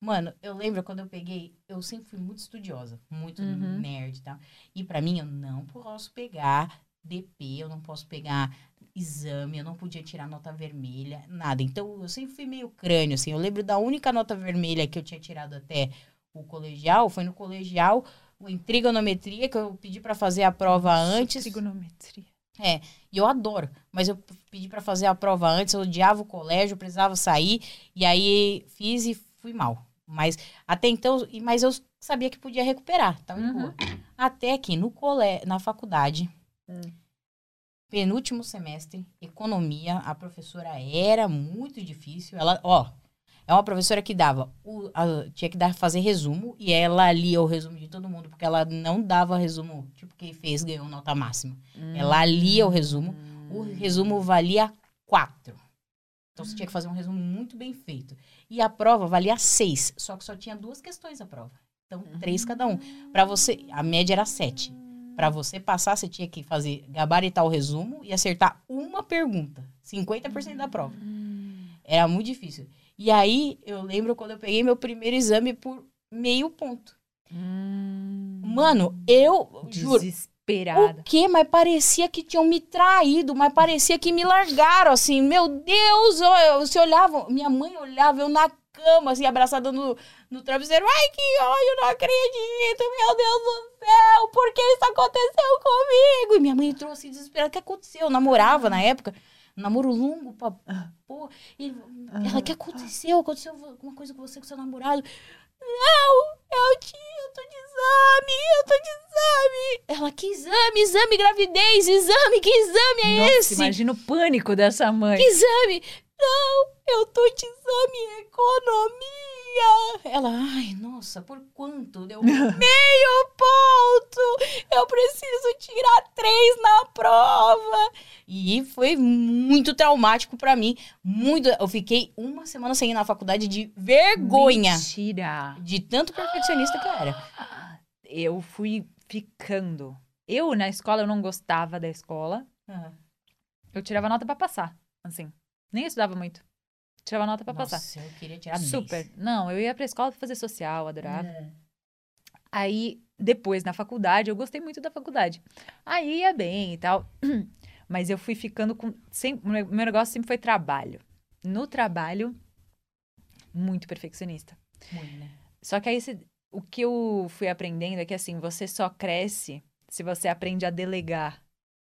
Mano, eu lembro quando eu peguei, eu sempre fui muito estudiosa, muito Uhum. nerd, tá? E pra mim eu não posso pegar DP, eu não posso pegar exame, eu não podia tirar nota vermelha, nada. Então eu sempre fui meio crânio, assim. Eu lembro da única nota vermelha que eu tinha tirado até o colegial, foi no colegial, em trigonometria, que eu pedi pra fazer a prova antes. Trigonometria. E eu adoro. Mas eu pedi pra fazer a prova antes, eu odiava o colégio, precisava sair. E aí fiz e fui mal. Mas até então, e- mas eu sabia que podia recuperar. De Uhum. Até que no cole... na faculdade, Hum. Penúltimo semestre, economia, a professora era muito difícil. Ela, ó, é uma professora que dava, o, a- tinha que dar, fazer resumo, e ela lia o resumo de todo mundo, porque ela não dava resumo, tipo, quem fez ganhou nota máxima. Ela lia o resumo, o resumo valia quatro. Então você tinha que fazer um resumo muito bem feito. E a prova valia seis, só que só tinha duas questões a prova. Então, três cada um. Para você, a média era sete. Para você passar, você tinha que fazer gabaritar o resumo e acertar uma pergunta. 50% da prova. Era muito difícil. E aí, eu lembro quando eu peguei meu primeiro exame por meio ponto. Hum. Mano, eu juro, Desesperada. o quê? Mas parecia que tinham me traído, mas parecia que me largaram, assim. Meu Deus, ó, eu- você olhava, minha mãe olhava, eu na cama, assim, abraçada no, no travesseiro. Ai, que ódio, não acredito, meu Deus do céu, por que isso aconteceu comigo? E minha mãe entrou assim, desesperada, o que aconteceu? Eu namorava na época, namoro longo, pra, pô. E ela, o que aconteceu? Aconteceu alguma coisa com você, com seu namorado? Não, eu tinha, eu tô de exame, eu tô de exame. Ela, que exame, exame, gravidez, exame, que exame é Nossa, esse? imagina o pânico dessa mãe. Que exame? Não, eu tô exame em economia. Ela, ai, nossa, por quanto? Deu meio ponto. Eu preciso tirar três na prova. E foi muito traumático pra mim. Muito. Eu fiquei uma semana sem ir na faculdade de vergonha. Mentira. De tanto perfeccionista que eu era. Eu fui ficando. Eu, na escola, eu não gostava da escola. Eu tirava nota pra passar, assim. Nem estudava muito. Tirava nota pra passar. Nossa, eu queria tirar 10. Super. Não, eu ia pra escola pra fazer social, adorava. É. Aí, depois, na faculdade, eu gostei muito da faculdade. Aí ia bem e tal. Mas eu fui ficando com. Sempre, meu meu negócio sempre foi trabalho. No trabalho, muito perfeccionista. Muito, né? Só que aí, se- o que eu fui aprendendo é que, assim, você só cresce se você aprende a delegar.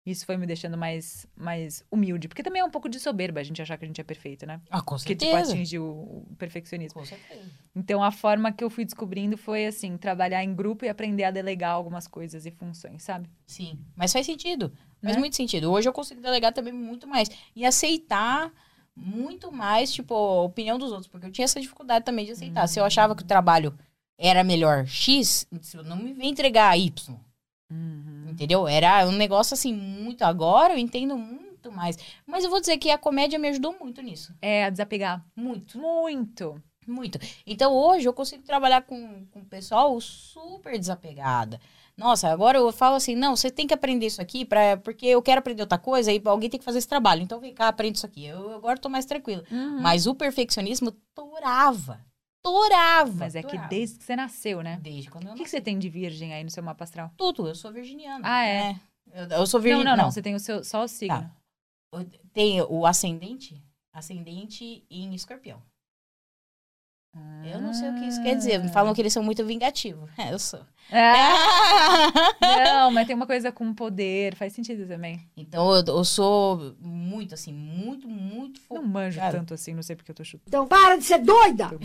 Isso foi me deixando mais, mais humilde. Porque também é um pouco de soberba a gente achar que a gente é perfeito, né? Ah, com Que, tipo, certeza. atingiu o perfeccionismo. Com certeza. Então, a forma que eu fui descobrindo foi, assim, trabalhar em grupo e aprender a delegar algumas coisas e funções, sabe? Sim, mas faz sentido. Faz Né? muito sentido. Hoje eu consigo delegar também muito mais. E aceitar muito mais, tipo, a opinião dos outros. Porque eu tinha essa dificuldade também de aceitar. Se eu achava que o trabalho era melhor X, não me vem entregar Y. Entendeu? Era um negócio assim, muito. Agora eu entendo muito mais. Mas eu vou dizer que a comédia me ajudou muito nisso. É, a desapegar. Muito. Muito. Muito. Então hoje eu consigo trabalhar com, com o pessoal super desapegada. Nossa, agora eu falo assim, não, você tem que aprender isso aqui, pra, porque eu quero aprender outra coisa e alguém tem que fazer esse trabalho. Então vem cá, aprende isso aqui. Eu agora tô mais tranquila. Uhum. Mas o perfeccionismo torava. Torava. Mas é que desde que você nasceu, né? Desde quando eu O que, que você tem de virgem aí no seu mapa astral? Tudo, eu sou virginiana. Ah, é? Eu, eu sou Não, virginiana. não, não, Você tem o seu, só o signo. Tem o ascendente, ascendente em escorpião. Eu não sei o que isso quer dizer. Falam que eles são muito vingativos. É, eu sou. Ah, não, mas tem uma coisa com poder, faz sentido também. Então eu, eu sou muito, assim, muito, muito Não focada. manjo tanto assim, não sei porque eu tô chutando. Então para de ser doida!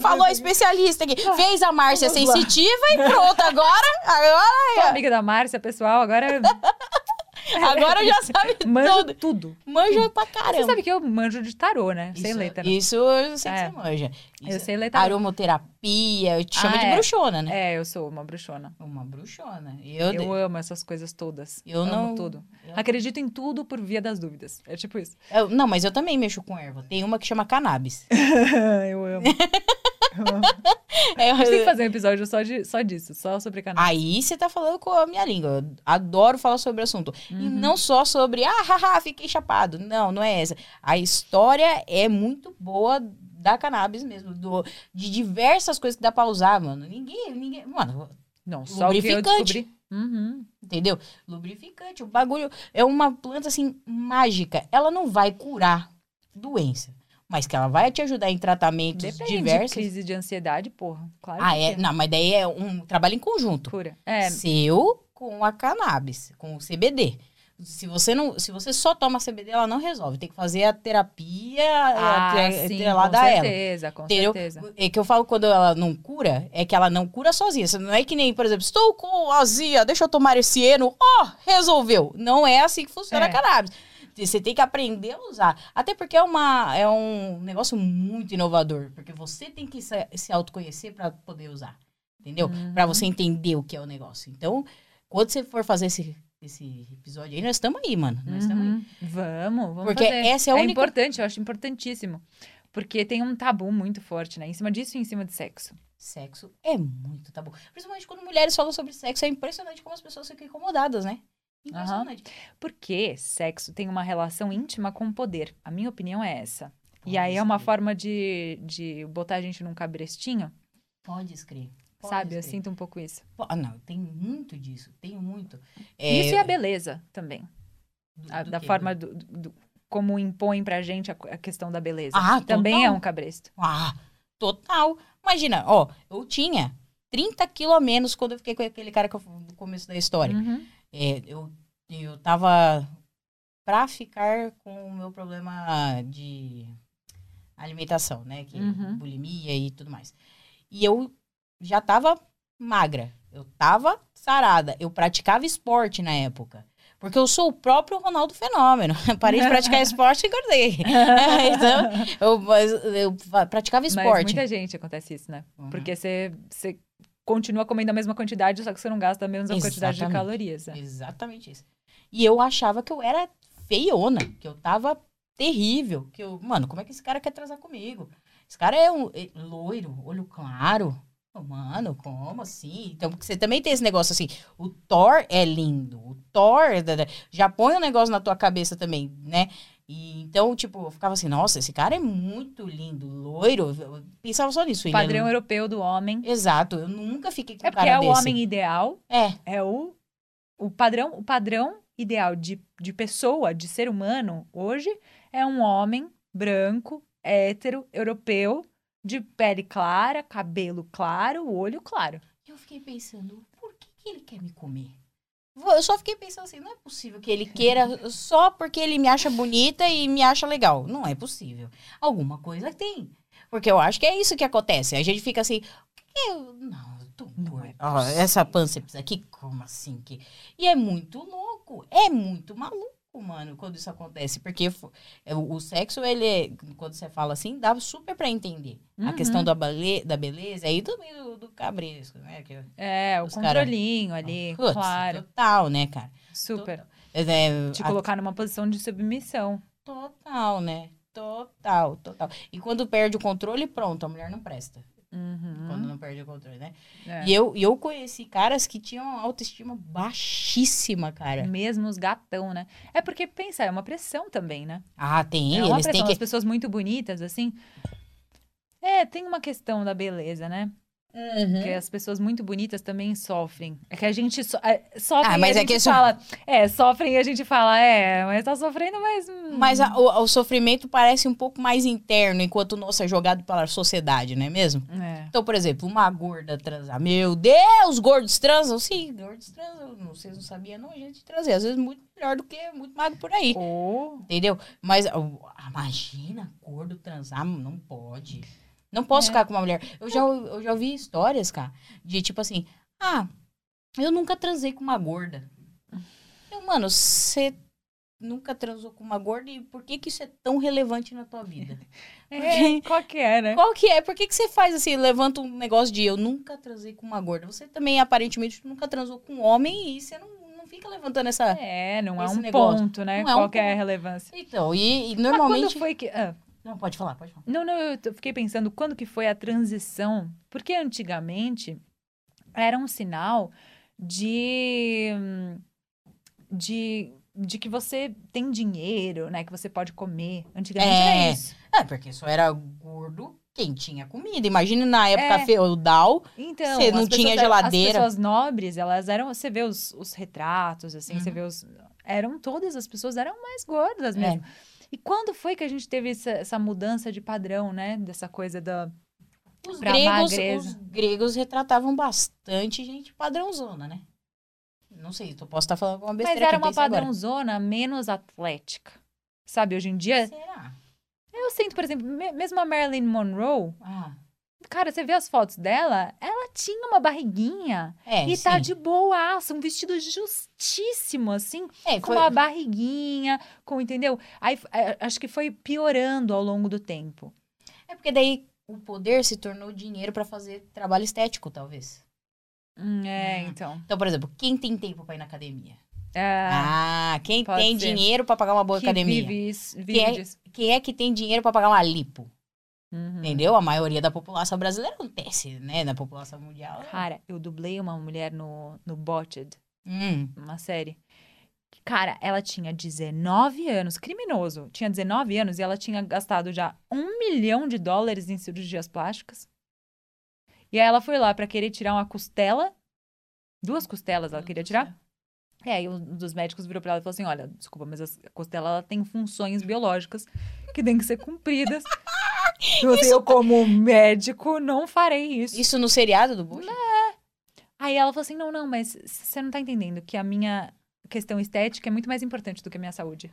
Falou a especialista aqui. Fez a Márcia sensitiva e pronto. Agora, agora, Sou amiga da Márcia, pessoal, agora agora já sabe manjo tudo. tudo. Manja pra Você caramba. sabe que eu manjo de tarô, né? Sem isso, letra. Isso eu sei que É. você manja. Eu Isso- sei ler tarô. Aromoterapia, eu te chamo Ah, de é. bruxona, né? É, eu sou uma bruxona. Uma bruxona. Eu, Eu amo essas coisas todas. Eu amo não- tudo. eu- Acredito em tudo por via das dúvidas. É tipo isso. eu- não, mas eu também mexo com erva. Tem uma que chama cannabis. eu amo. É, A gente tem que fazer um episódio só, de, só disso, só sobre canal. Aí você tá falando com a minha língua. Eu adoro falar sobre o assunto. E Uhum. não só sobre, ah, haha, fiquei chapado. Não, não é essa. A história é muito boa da cannabis mesmo. Do, de diversas coisas que dá pra usar, mano. Ninguém, ninguém. Mano, Não, só o que eu Lubrificante. Uhum. entendeu? Lubrificante. O bagulho é uma planta assim, mágica. Ela não vai curar doença. Mas que ela vai te ajudar em tratamentos Depende diversos. de crise de ansiedade, porra. Claro Ah, que é? Não, mas daí é um trabalho em conjunto. Cura. É, seu com a cannabis, com o CBD. Se você não, se você só toma CBD, ela não resolve. Tem que fazer a terapia ah, atre- sim, com atrelada a ela. certeza, com Entendeu? certeza. É que eu falo quando ela não cura, é que ela não cura sozinha. Não é que nem, por exemplo, estou com azia, deixa eu tomar esse eno, ó, resolveu. Não é assim que funciona É. a cannabis. Você tem que aprender a usar. Até porque é, uma, é um negócio muito inovador. Porque você tem que se, se autoconhecer para poder usar. Entendeu? Uhum. Pra você entender o que é o negócio. Então, quando você for fazer esse, esse episódio aí, nós estamos aí, mano. Nós estamos aí. Uhum. Vamos, vamos Porque fazer. essa é a única- importante, eu acho importantíssimo. Porque tem um tabu muito forte, né? Em cima disso e em cima de sexo. Sexo é muito tabu. Principalmente quando mulheres falam sobre sexo. É impressionante como as pessoas ficam incomodadas, né? Impressionante. Porque sexo tem uma relação íntima com o poder. A minha opinião é essa. E aí é uma forma de, de botar a gente num cabrestinho, Pode escrever. Pode sabe? Eu escrever. sinto um pouco isso. Ah, não, tem muito disso. Tem muito. É, Isso e a beleza também. do- A- do da quê? forma do, do- do- como impõe pra gente a, a questão da beleza. Ah, também total. é um cabresto. Ah, total. Imagina, ó, eu tinha 30 quilos a menos quando eu fiquei com aquele cara que eu, no começo da história. Uhum. É, eu, eu tava pra ficar com o meu problema de alimentação, né? Que Uhum. bulimia e tudo mais. E eu já tava magra. Eu tava sarada. Eu praticava esporte na época. Porque eu sou o próprio Ronaldo Fenômeno. Parei de praticar esporte e engordei. então, eu, mas eu praticava Mas esporte. muita gente acontece isso, né? Uhum. Porque você, você continua comendo a mesma quantidade, só que você não gasta a mesma quantidade de Exatamente. calorias. né? Exatamente isso. E eu achava que eu era feiona, que eu tava terrível. Que eu, mano, como é que esse cara quer transar comigo? Esse cara é um é loiro, olho claro. Mano, como assim? Então, porque você também tem esse negócio assim, o Thor é lindo, o Thor da- já põe um negócio na tua cabeça também, né? E, então, tipo, eu ficava assim, nossa, esse cara é muito lindo, loiro. Eu pensava só nisso. é Padrão europeu do homem. Exato, eu nunca fiquei com É um porque cara é o desse. homem ideal, É, é o, o padrão, o padrão ideal de, de pessoa, de ser humano, hoje, é um homem branco, hétero, europeu, de pele clara, cabelo claro, olho claro. Eu fiquei pensando, por que, que ele quer me comer? Eu só fiquei pensando assim, não é possível que ele queira só porque ele me acha bonita e me acha legal. Não é possível. Alguma coisa tem. Porque eu acho que é isso que acontece. A gente fica assim, eu, não, eu tô doida. Ó, essa pânceps aqui, como assim? Que... E é muito louco, é muito maluco, mano, quando isso acontece. Porque é, o, sexo, ele é, quando você fala assim, dá super pra entender. A Uhum. questão da, bale- da beleza e também do, do cabresco, né? Que É, o Os cara- controlinho ali, Putz, claro. Total, né, cara? Super. Total. É, Te a- colocar numa posição de submissão. Total, né? Total, total. E quando perde o controle, pronto, a mulher não presta. Uhum. Quando não perde o controle, né? É. E eu, eu conheci caras que tinham autoestima baixíssima, cara. Mesmo os gatão, né? É porque, pensa, é uma pressão também, né? Ah, tem. é uma eles pressão. têm As que. pessoas muito bonitas, assim. É, tem uma questão da beleza, né? Uhum. Porque as pessoas muito bonitas também sofrem. É que a gente so é, sofre Ah, e mas a é gente que fala... É, sofrem e a gente fala, é, mas tá sofrendo, mas... hum, Mas a- o, o sofrimento parece um pouco mais interno, enquanto o nosso é jogado pela sociedade, não é mesmo? É. Então, por exemplo, uma gorda transar. Meu Deus, gordos transam? Sim, gordos transam. Não, vocês não sabiam, não, a gente transa. Às vezes muito melhor do que muito magro por aí. Ou... Entendeu? Mas ó, imagina gordo transar, não pode. Não posso É. ficar com uma mulher. Eu já, eu já ouvi histórias, cara, de tipo assim, ah, eu nunca transei com uma gorda. Eu, mano, você nunca transou com uma gorda e por que que isso é tão relevante na tua vida? É, qual que é, né? Qual que é? Por que que você faz assim, levanta um negócio de eu nunca transei com uma gorda? Você também, aparentemente, nunca transou com um homem e você não, não fica levantando essa... É, não é um negócio. ponto, né? Não é um qual que é a ponto. relevância? Então, e, e Mas normalmente... quando foi que... ah, Não, pode falar, pode falar. Não, não, eu fiquei pensando quando que foi a transição, porque antigamente era um sinal de de, de que você tem dinheiro, né, que você pode comer. Antigamente É. era isso. É, porque só era gordo quem tinha comida. Imagine na época É. feudal. Então, Você não tinha eram- geladeira. As pessoas nobres, elas eram, você vê os, os retratos assim, você Uhum. vê os eram todas as pessoas eram mais gordas É. E quando foi que a gente teve essa, essa mudança de padrão, né, dessa coisa da Os gregos, os gregos retratavam bastante gente padrãozona, né? Não sei, eu posso estar falando alguma Mas besteira era aqui, uma pensei agora. padrãozona menos atlética. Sabe, hoje em dia, Será? eu sinto, por exemplo, me- mesmo a Marilyn Monroe, Ah, cara, você vê as fotos dela, ela tinha uma barriguinha é, e tá sim. de boaça, um vestido justíssimo, assim, É, com foi... uma barriguinha, com, entendeu? Aí, é, acho que foi piorando ao longo do tempo. é porque daí o poder se tornou dinheiro pra fazer trabalho estético, talvez. Hum, é, Ah. então. Então, por exemplo, quem tem tempo pra ir na academia? É, Ah, quem tem ser. dinheiro pra pagar uma boa que academia? vive, isso, vive Quem é-. Quem é que tem dinheiro pra pagar uma lipo? Uhum. Entendeu? A maioria da população brasileira não desce, né? Na população mundial. Cara, eu dublei uma mulher no, no Botched. Hum. uma série. Cara, ela tinha 19 anos, criminoso. Tinha 19 anos e ela tinha gastado já um milhão de dólares em cirurgias plásticas. E aí ela foi lá pra querer tirar uma costela. Duas costelas ela queria tirar. É, aí um dos médicos virou pra ela e falou assim: Olha, desculpa, mas a costela ela tem funções biológicas que têm que ser cumpridas. Assim, eu, como médico, não farei isso. Isso no seriado do Bush? Aí ela falou assim: não, não, mas você não tá entendendo que a minha questão estética é muito mais importante do que a minha saúde.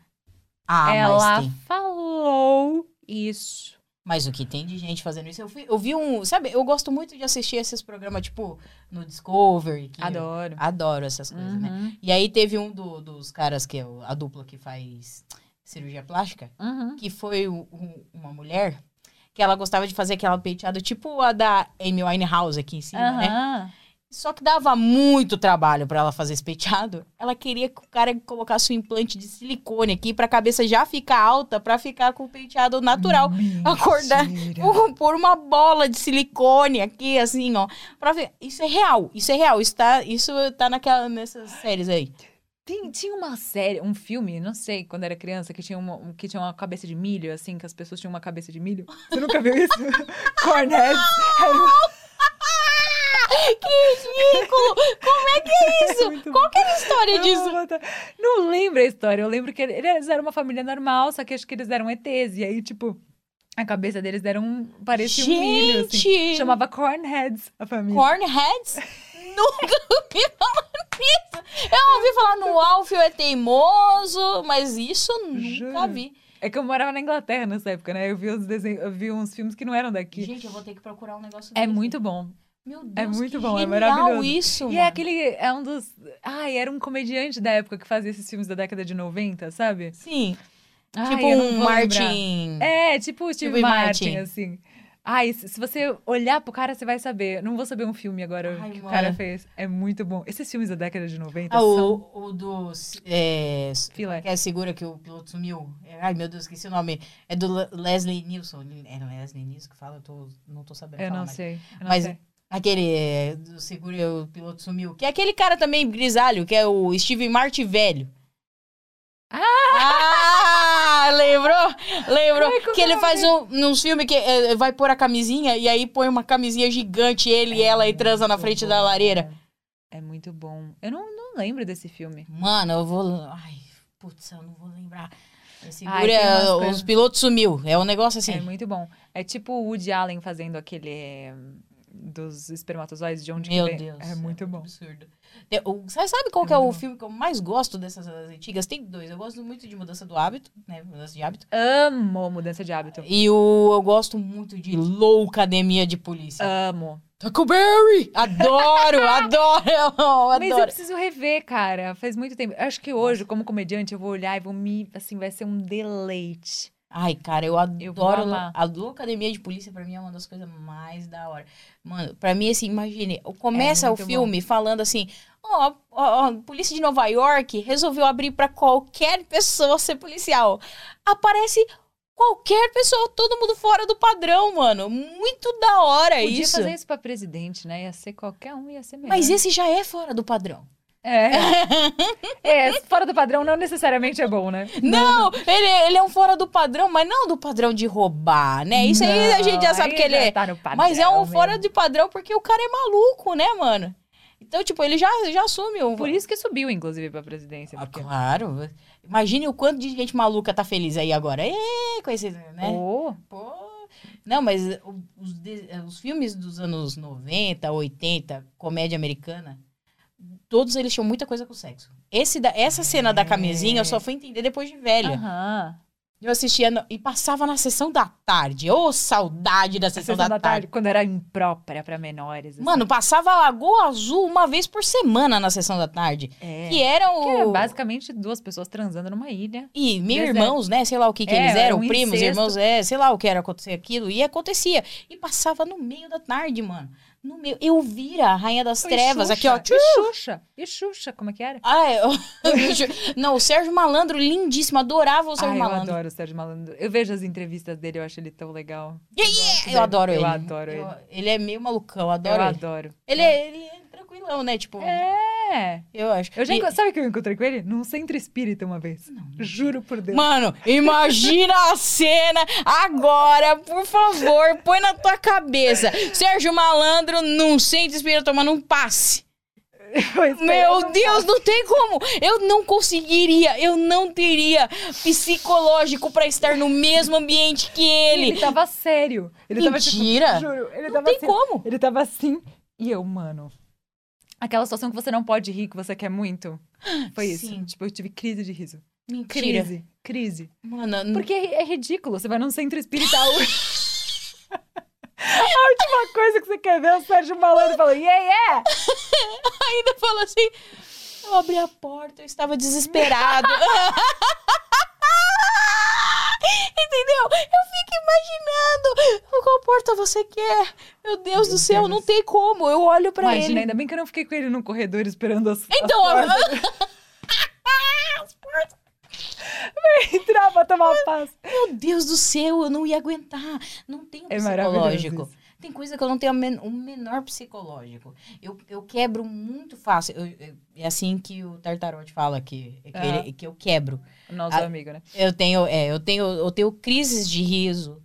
Ah, ela mas tem. falou isso. Mas o que tem de gente fazendo isso? Eu, fui- eu vi um. Sabe, eu gosto muito de assistir esses programas, tipo, no Discovery. Adoro. Adoro essas coisas, né? Uhum, E aí teve um do- dos caras que é a dupla que faz cirurgia plástica, uhum. que foi um- uma mulher que ela gostava de fazer aquela penteada tipo a da Amy Winehouse aqui em cima, né? Só que dava muito trabalho pra ela fazer esse penteado. Ela queria que o cara colocasse um implante de silicone aqui pra cabeça já ficar alta, pra ficar com o penteado natural. Acordar Vou pôr uma bola de silicone aqui, assim, ó. Pra ver. Isso é real. Isso é real. Isso tá, isso tá naquela, nessas séries aí. Tem- tinha uma série, um filme, não sei, quando era criança, que tinha, uma, que tinha uma cabeça de milho, assim, que as pessoas tinham uma cabeça de milho. Você nunca viu isso? Cornets. Que ridículo! Como é que é isso? Muito Qual que é a história disso? Não lembro a história. Eu lembro que eles eram uma família normal, só que acho que eles eram ETs. E aí, tipo, a cabeça deles era um. parecia um milho, assim. Gente! Chamava Cornheads, a família. Cornheads? Nunca ouvi falar nisso. Eu ouvi falar no Alfio é teimoso, mas isso nunca vi. É que eu morava na Inglaterra nessa época, né? Eu vi uns desenhos, eu vi uns filmes que não eram daqui. Gente, eu vou ter que procurar um negócio é desse. muito bom. Meu Deus, muito que bom, é maravilhoso. isso, E mano. é aquele. É um dos. Ai, era um comediante da época que fazia esses filmes da década de 90, sabe? Sim, Ai, tipo um vou lembrar. Martin... É, tipo o Steve Steve Martin, Martin. assim. Ai, se, você olhar pro cara, você vai saber. Não vou saber um filme agora Ai, que o mano. cara fez. É muito bom. Esses filmes da década de 90 Ah, são... o, o do. É, Filé. que é segura que o piloto sumiu. É, ai, meu Deus, esqueci o nome. É do Le- Leslie Nielsen. É Leslie Nielsen que fala? Eu tô, não tô sabendo Eu falar não sei. Eu não Mas sei. aquele é, do segura o piloto sumiu. Que é aquele cara também grisalho, que é o Steven Martin velho. Ah! Lembrou? Lembrou? Ai, que ele é faz um, uns filmes que é, vai pôr a camisinha e aí põe uma camisinha gigante, ele e ela, e transa na frente da lareira. É muito bom. Eu não, não lembro desse filme. Mano, eu vou. Ai, putz, eu não vou lembrar. Ai, Segura, umas os coisas- pilotos sumiu. É um negócio assim. É muito bom. É tipo o Woody Allen fazendo aquele eh, dos espermatozoides de onde que Meu vem. Deus. É muito bom. Absurdo. O- Sabe, qual É é o bom. filme que eu mais gosto dessas antigas? Tem dois. Eu gosto muito de Mudança do Hábito, né? Mudança de Hábito. Amo mudança de hábito. E o, eu gosto muito de Loucademia de Polícia. Amo. Tackleberry! Adoro, adoro, eu Mas eu adoro. preciso rever, cara. Faz muito tempo. Acho que hoje, como comediante, eu vou olhar e vou me. Assim, vai ser um deleite. Ai, cara, eu Eu adoro. amar. a Loucademia de Polícia, pra mim, é uma das coisas mais da hora. Mano, pra mim, assim, imagine, começa É o filme falando assim: ó, ó, ó, polícia de Nova York resolveu abrir pra qualquer pessoa ser policial. Aparece qualquer pessoa, todo mundo fora do padrão, mano. Muito da hora Podia isso. fazer isso pra presidente, né? Ia ser qualquer um, ia ser melhor. Mas esse já é fora do padrão. É. é, fora do padrão não necessariamente é bom, né? Não, ele, ele é um fora do padrão, mas não do padrão de roubar, né? Isso aí a gente já Não, sabe que ele é. Tá no padrão Mas é um fora mesmo. de padrão porque o cara é maluco, né, mano? Então, tipo, ele já, já assume o. Por isso que subiu, inclusive, pra presidência. Ah, Porque... claro. Imagine o quanto de gente maluca tá feliz aí agora. É, com esse, né? Oh, Pô. Não, mas os, os filmes dos anos 90, 80, comédia americana, todos eles tinham muita coisa com sexo. Esse da, essa cena da camisinha eu só fui entender depois de velha. aham. Eu assistia no- e passava na sessão da tarde. Ô, saudade da sessão, sessão da, tarde. quando era imprópria pra menores. assim. Mano, passava Lagoa Azul uma vez por semana na sessão da tarde. é. Que era o. Que era basicamente duas pessoas transando numa ilha. E meus irmãos, né? Sei lá o que, que É, eles era eram, um primos, incesto. irmãos, é, sei lá o que era acontecer aquilo. E acontecia. E passava no meio da tarde, mano. No meio. Eu vira a Rainha das E Trevas, aqui, ó. Xuxa, E Xuxa. E Xuxa, como é que era? Ah, eu... Não, o Sérgio Malandro, lindíssimo. Adorava o Sérgio Ai, eu Malandro. adoro o Sérgio Malandro. Eu vejo as entrevistas dele, eu acho ele tão legal. Yeah, yeah! Eu adoro eu ele. adoro Eu- ele. Ele é meio malucão, eu Eu adoro ele. adoro. Ele é, ele é tranquilão, né? Tipo, É. eu acho. Eu já E- Sabe que eu encontrei com ele? Num centro espírita uma vez. Juro por Deus. Mano, imagina a cena agora, por favor, põe na tua cabeça. Sérgio Malandro num centro espírita tomando um passe. Meu não- Deus, não tem como. Eu não conseguiria, eu não teria psicológico pra estar no mesmo ambiente que Ele ele. tava sério. Ele tava tipo, Mentira. juro, ele Não tava tem assim. como. Ele tava assim. E eu, mano. Aquela situação que você não pode rir, que você quer muito. Foi isso. Sim. Tipo, eu tive crise de riso. Mentira. Crise. Crise. Mano, Porque é, é ridículo. Você vai num centro espiritual. A última coisa que você quer ver é o Sérgio Malandro falando, yeah, yeah! ainda fala assim. Eu abri a porta, eu estava desesperado. Entendeu? Eu fico imaginando qual porta você quer. Meu Deus Meu do céu, Deus. não tem como. Eu olho pra Imagina, ele. ainda bem que eu não fiquei com ele no corredor esperando as, Então, as portas entrar pra tomar paz. meu Deus do céu, eu não ia aguentar. Não tem um É maravilhoso psicológico. Tem coisa que eu não tenho o men- o menor psicológico. Eu, eu quebro muito fácil. Eu- eu- é assim que o Tartarote fala que, que, ele- que eu quebro. Nosso Ah, amigo, né? Eu tenho, é, eu tenho, eu tenho crises de riso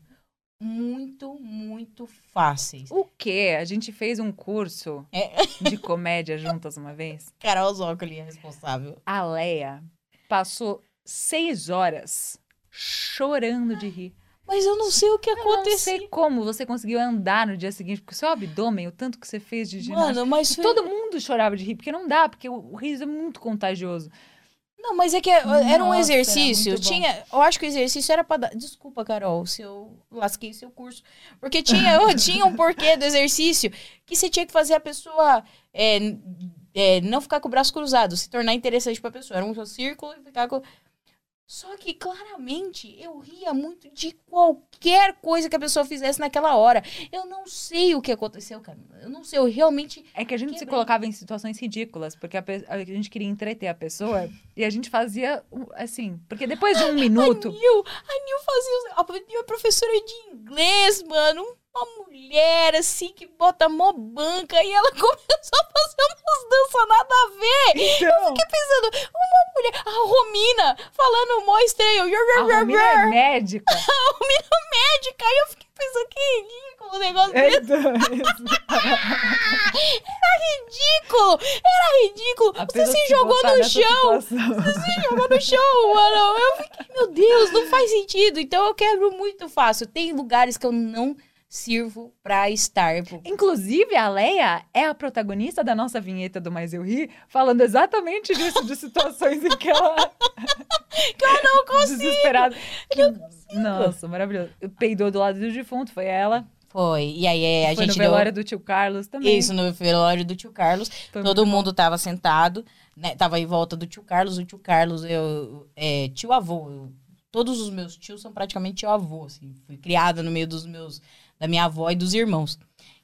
muito, muito fáceis. O quê? A gente fez um curso É. de comédia juntas uma vez. Carol Zócoli é responsável. A Leia passou seis horas chorando de rir. Mas eu não sei o que Eu não aconteceu. sei como você conseguiu andar no dia seguinte, porque o seu abdômen, o tanto que você fez de ginástica. Mano, mas foi... Todo mundo chorava de rir, porque não dá, porque o, riso é muito contagioso. Não, mas é que era um Nossa, exercício. era. Tinha, eu acho que o exercício era pra dar. Desculpa, Carol, se eu lasquei seu curso. Porque tinha, eu tinha um porquê do exercício que você tinha que fazer a pessoa é, é, não ficar com o braço cruzado, se tornar interessante pra pessoa. Era um círculo e ficar com. Só que claramente eu ria muito de qualquer coisa que a pessoa fizesse naquela hora. Eu não sei o que aconteceu, cara. Eu não sei, eu realmente. É que a gente se Quebrei. colocava em situações ridículas, porque a, a gente queria entreter a pessoa e a gente fazia assim. Porque depois de um minuto. A Nil, a Nil fazia. A Nil é professora de inglês, mano. Uma mulher assim que bota mó banca e ela começou a fazer umas danças nada a ver. Então, Fiquei pensando, uma mulher, a Romina falando mó estranho. Yor, a Romina é médica. A Romina médica. Aí eu fiquei pensando, que ridículo o negócio É, desse. isso. Ridículo! Era ridículo! Você se jogou no chão! situação. Você se jogou no chão, mano! Eu fiquei, meu Deus, não faz sentido. Então eu quebro muito fácil. Tem lugares que eu não sirvo pra estar. Inclusive, a Leia é a protagonista da nossa vinheta do Mais Eu Ri, falando exatamente disso, de situações em que ela. Que eu não consigo! Desesperada. Nossa, maravilhoso. Peidou do lado do defunto, foi ela. Foi. E aí é, a foi gente no deu. velório do tio Carlos também. Isso, no velório do tio Carlos. Foi Todo muito bom. mundo tava sentado, né? Tava em volta do tio Carlos. O tio Carlos, eu, é tio avô. eu- todos os meus tios são praticamente tio avô, assim. Fui criada no meio dos meus, da minha avó e dos irmãos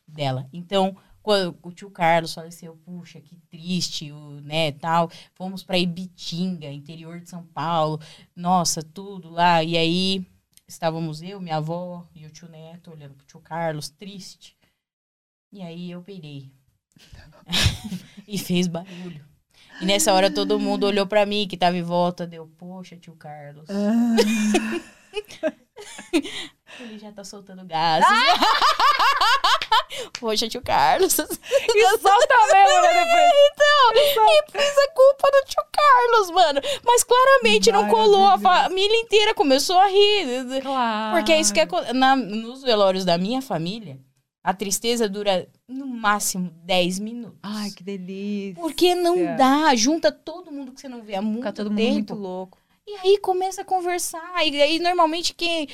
dela. Então, quando o tio Carlos faleceu, puxa, que triste, o, né, tal. Fomos pra Ibitinga, interior de São Paulo. Nossa, tudo lá. E aí, estávamos eu, minha avó e o tio Neto olhando pro tio Carlos, triste. E aí eu peidei. e fez barulho. E nessa hora todo mundo olhou pra mim, que tava em volta, deu, poxa, tio Carlos. Ele já tá soltando gases. poxa, tio Carlos. E solta mesmo, né? Depois. Então, e fez a culpa do tio Carlos, mano. Mas claramente não colou, a família inteira começou a rir. Claro. Porque é isso que aco- na, nos velórios da minha família, a tristeza dura no máximo 10 minutos. Ai, que delícia. Porque não dá, junta todo mundo que você não vê há muito Fica todo mundo tempo. muito louco. E aí começa a conversar. E aí, normalmente, quem.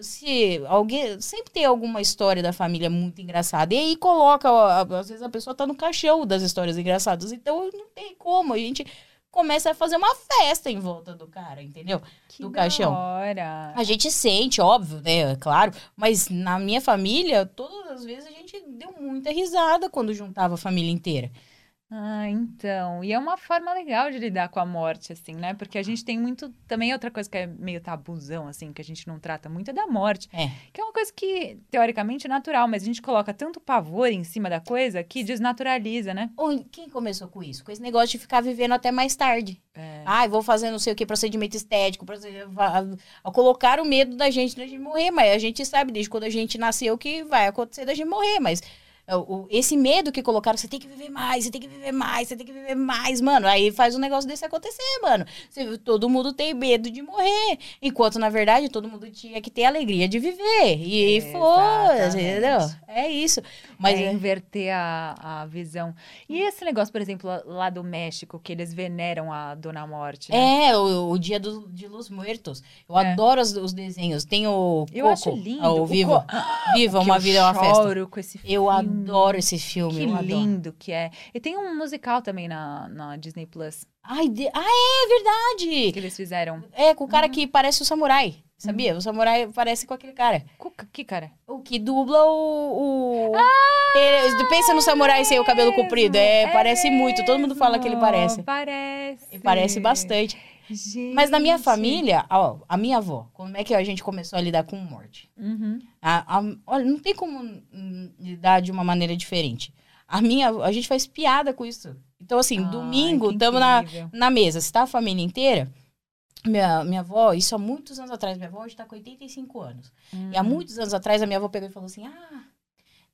Se alguém. Sempre tem alguma história da família muito engraçada. E aí coloca. Às vezes a pessoa tá no caixão das histórias engraçadas. Então não tem como. A gente começa a fazer uma festa em volta do cara, entendeu? Que Do caixão. hora. A gente sente, óbvio, né? É Claro. Mas na minha família, todas as vezes a gente deu muita risada quando juntava a família inteira. Ah, então. E é uma forma legal de lidar com a morte, assim, né? Porque a gente tem muito. Também outra coisa que é meio tabuzão, assim, que a gente não trata muito é da morte. É. Que é uma coisa que, teoricamente, é natural, mas a gente coloca tanto pavor em cima da coisa que desnaturaliza, né? Ou Quem começou com isso? Com esse negócio de ficar vivendo até mais tarde. É. Ai, vou fazer não sei o que, procedimento estético, proced... va- a- colocar o medo da gente da gente morrer, mas a gente sabe desde quando a gente nasceu que vai acontecer da gente morrer, mas esse medo que colocaram, você tem que viver mais, você tem que viver mais, você tem que viver mais, mano, aí faz um negócio desse acontecer, mano. Você- todo mundo tem medo de morrer, enquanto na verdade todo mundo tinha que ter a alegria de viver. E foda-se, entendeu? É isso. Mas é é- inverter a, a visão. E esse negócio, por exemplo, lá- do México, que eles veneram a Dona Morte, né? É, o, o dia do, de Los Muertos. Eu É. adoro os, os desenhos. Tem o Eu Coco, acho lindo. O O Viva. Co- Viva, uma eu vida é uma festa. choro com esse Eu filme. Adoro esse filme. Que eu adoro. lindo que é. E tem um musical também na, na Disney Plus Ai, de- ah, é verdade! que eles fizeram. É, com o Uhum. cara que parece o samurai. Sabia? O samurai parece com aquele cara. Cuca- Que cara? O que dubla o. o... Ele- pensa no samurai sem o cabelo comprido. É, Ah, É parece muito. Todo mundo fala que ele mesmo, parece. Parece. Parece bastante. Mas na minha Gente. família, ó, a minha avó, como é que a gente começou a lidar com morte? Uhum. A- a- olha, não tem como hum, lidar de uma maneira diferente. A minha, a gente faz piada com isso. Então, assim, Ai, domingo, estamos na, na mesa. Se tá a família inteira, minha, minha avó, isso há muitos anos atrás, minha avó hoje tá com 85 anos. E há Uhum. muitos anos atrás, a minha avó pegou e falou assim, ah,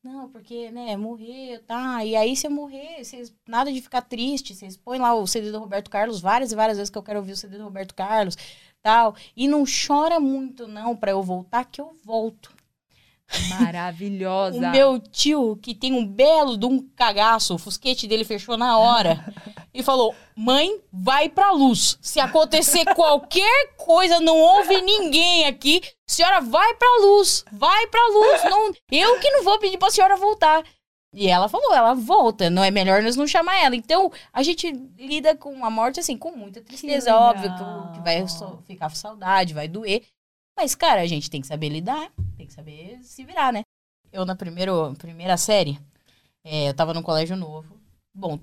não, porque, né, morreu, tá. E aí, se eu morrer, vocês, nada de ficar triste, vocês põem lá o CD do Roberto Carlos várias e várias vezes que eu quero ouvir o CD do Roberto Carlos, tal. E não chora muito, não, pra eu voltar, que eu volto. Maravilhosa. O meu tio, que tem um belo de um cagaço, o fusquete dele fechou na hora. e falou: Mãe, vai pra luz. Se acontecer qualquer coisa, não houve ninguém aqui. Senhora, vai pra luz. Vai pra luz. Não, eu que não vou pedir pra senhora voltar. E ela falou, ela volta, não é melhor nós não chamar ela. Então, a gente lida com a morte, assim, com muita tristeza, legal. óbvio, que, que vai ficar com saudade, vai doer. Mas, cara, a gente tem que saber lidar, tem que saber se virar, né? Eu, na primeiro, primeira série, é, eu tava num colégio novo. Bom,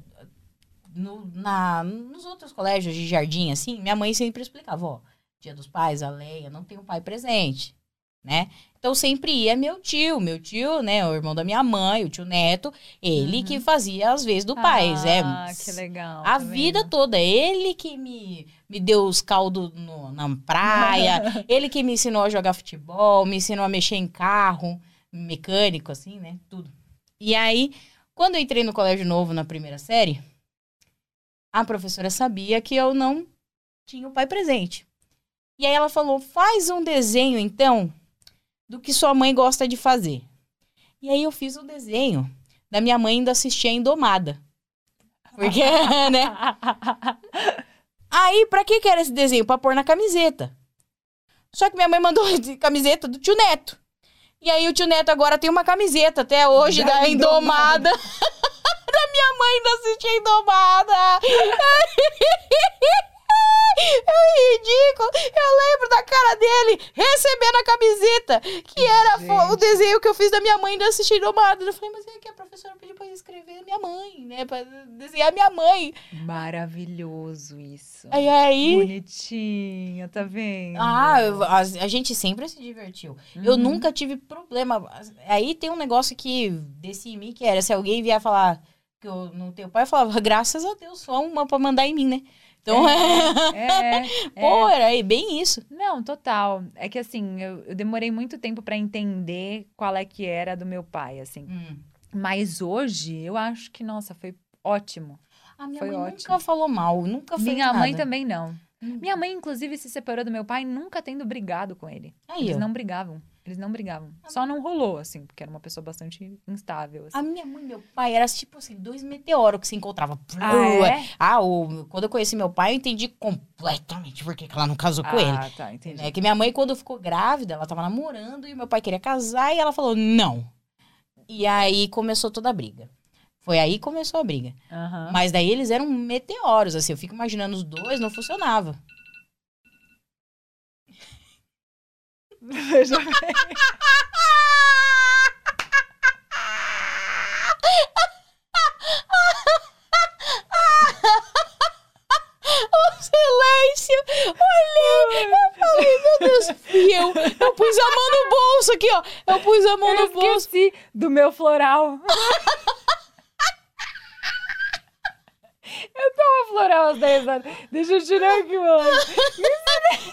no- na, nos outros colégios de jardim, assim, minha mãe sempre explicava, ó, dia dos pais, a Leia não tem um pai presente, né? Então sempre ia meu tio, meu tio, né, o irmão da minha mãe, o tio Neto, ele Uhum. que fazia as vezes do pai, é. Ah, que legal. A tá vida vendo? toda, ele que me, me deu os caldos no- na praia, ele que me ensinou a jogar futebol, me ensinou a mexer em carro, mecânico, assim, né? Tudo. E aí, quando eu entrei no colégio novo na primeira série, a professora sabia que eu não tinha o pai presente. E aí ela falou: faz um desenho, então, do que sua mãe gosta de fazer. E aí eu fiz um desenho da minha mãe indo assistir a Indomada. Porque, né? Aí, pra que que era esse desenho? Pra pôr na camiseta. Só que minha mãe mandou camiseta do tio Neto. E aí o tio Neto agora tem uma camiseta até hoje da, Da Indomada. da minha mãe indo assistir a Indomada. É ridículo. Eu lembro da cara dele recebendo a camiseta, que era fo- o Gente. desenho que eu fiz da minha mãe indo assistir Indomada. Eu falei, mas é que a professora pediu pra eu escrever minha mãe, né? Pra desenhar minha mãe. Maravilhoso isso. Aí, aí Bonitinha, tá vendo? Ah, eu- a, a gente sempre se divertiu. Eu Uhum. nunca tive problema. Aí tem um negócio que descia em mim que era se alguém vier falar que eu não tenho pai, eu falava, graças a Deus, só uma pra mandar em mim, né? Então, É, é. pô, era aí bem isso. Não, total. É que assim, eu, eu demorei muito tempo pra entender qual é que era do meu pai, assim. Hum. Mas hoje, eu acho que, nossa, foi ótimo. A minha Foi mãe ótimo. nunca falou mal, nunca fez Minha mãe nada. também não. Hum. Minha mãe, inclusive, se separou do meu pai nunca tendo brigado com ele. Aí, Eles ó. não brigavam. Eles não brigavam. Só não rolou, assim, porque era uma pessoa bastante instável. Assim. A minha mãe e meu pai era tipo assim, dois meteoros que se encontravam. Ah, é? Ah, o, quando eu conheci meu pai, eu entendi completamente por que ela não casou com ele. Ah, tá, entendi. É que minha mãe, quando ficou grávida, ela tava namorando e meu pai queria casar e ela falou não. E aí começou toda a briga. Foi aí que começou a briga. Aham. Mas daí eles eram meteoros, assim. Eu fico imaginando os dois, não funcionava. Veja bem. O silêncio! Olhei! Eu falei, meu Deus, fui eu. Eu pus a mão no bolso aqui, ó. Eu pus a mão Eu no bolso. do meu floral. Eu tomo floral às 10 horas. Deixa eu tirar aqui, mano.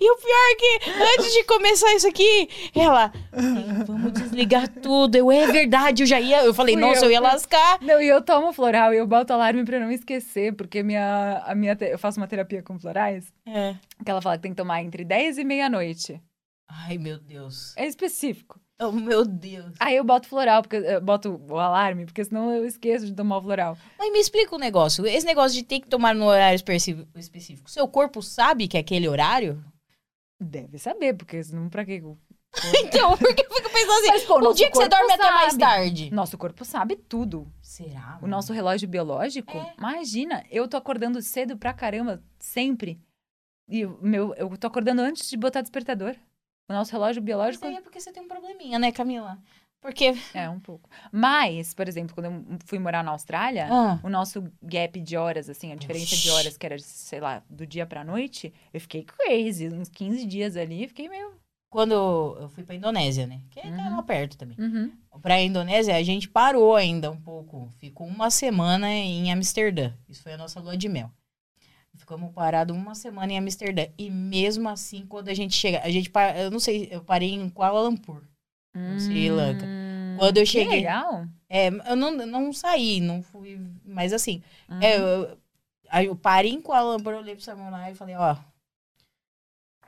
E o pior é que, antes de começar isso aqui, ela, "Ei, vamos desligar tudo. Eu, é verdade, eu já ia. Eu falei, Fui nossa, eu, eu ia lascar. Não, e eu tomo floral e eu boto alarme pra não esquecer, porque minha, a minha, te- eu faço uma terapia com florais, É. que ela fala que tem que tomar entre 10 e meia-noite. Ai, meu Deus. É específico. Oh, meu Deus. Aí eu boto floral, porque eu boto o alarme, porque senão eu esqueço de tomar o floral. Mas me explica um negócio. Esse negócio de ter que tomar no horário específico. Seu corpo sabe que é aquele horário? Deve saber, porque senão pra quê? Então, porque eu fico pensando assim, Mas, pô, um dia que você dorme até mais sabe. tarde. Nosso corpo sabe tudo. Será? O nosso relógio biológico, É. imagina, eu tô acordando cedo pra caramba, sempre. E meu, eu tô acordando antes de botar despertador. O nosso relógio Mas biológico aí é porque você tem um probleminha, né, Camila? Porque... é um pouco. Mas, por exemplo, quando eu fui morar na Austrália, Ah, o nosso gap de horas, assim, a diferença de horas que era, sei lá, do dia pra noite, eu fiquei crazy. Uns 15 dias ali, fiquei meio. quando eu fui pra Indonésia, né? Que tá Uhum. lá perto também. Uhum. Pra Indonésia, a gente parou ainda um pouco. Ficou uma semana em Amsterdã. Isso foi a nossa lua de mel. Ficamos parados uma semana em Amsterdã. E mesmo assim, quando a gente chega... A gente, pa- eu não sei, eu parei em Kuala Lumpur. No Sri Lanka. Hum, Quando eu que cheguei- legal. É, eu não, não saí, não fui... Mas assim, Uhum. é, eu, aí eu parei em Kuala Lumpur, eu olhei pro Samurai e falei, ó...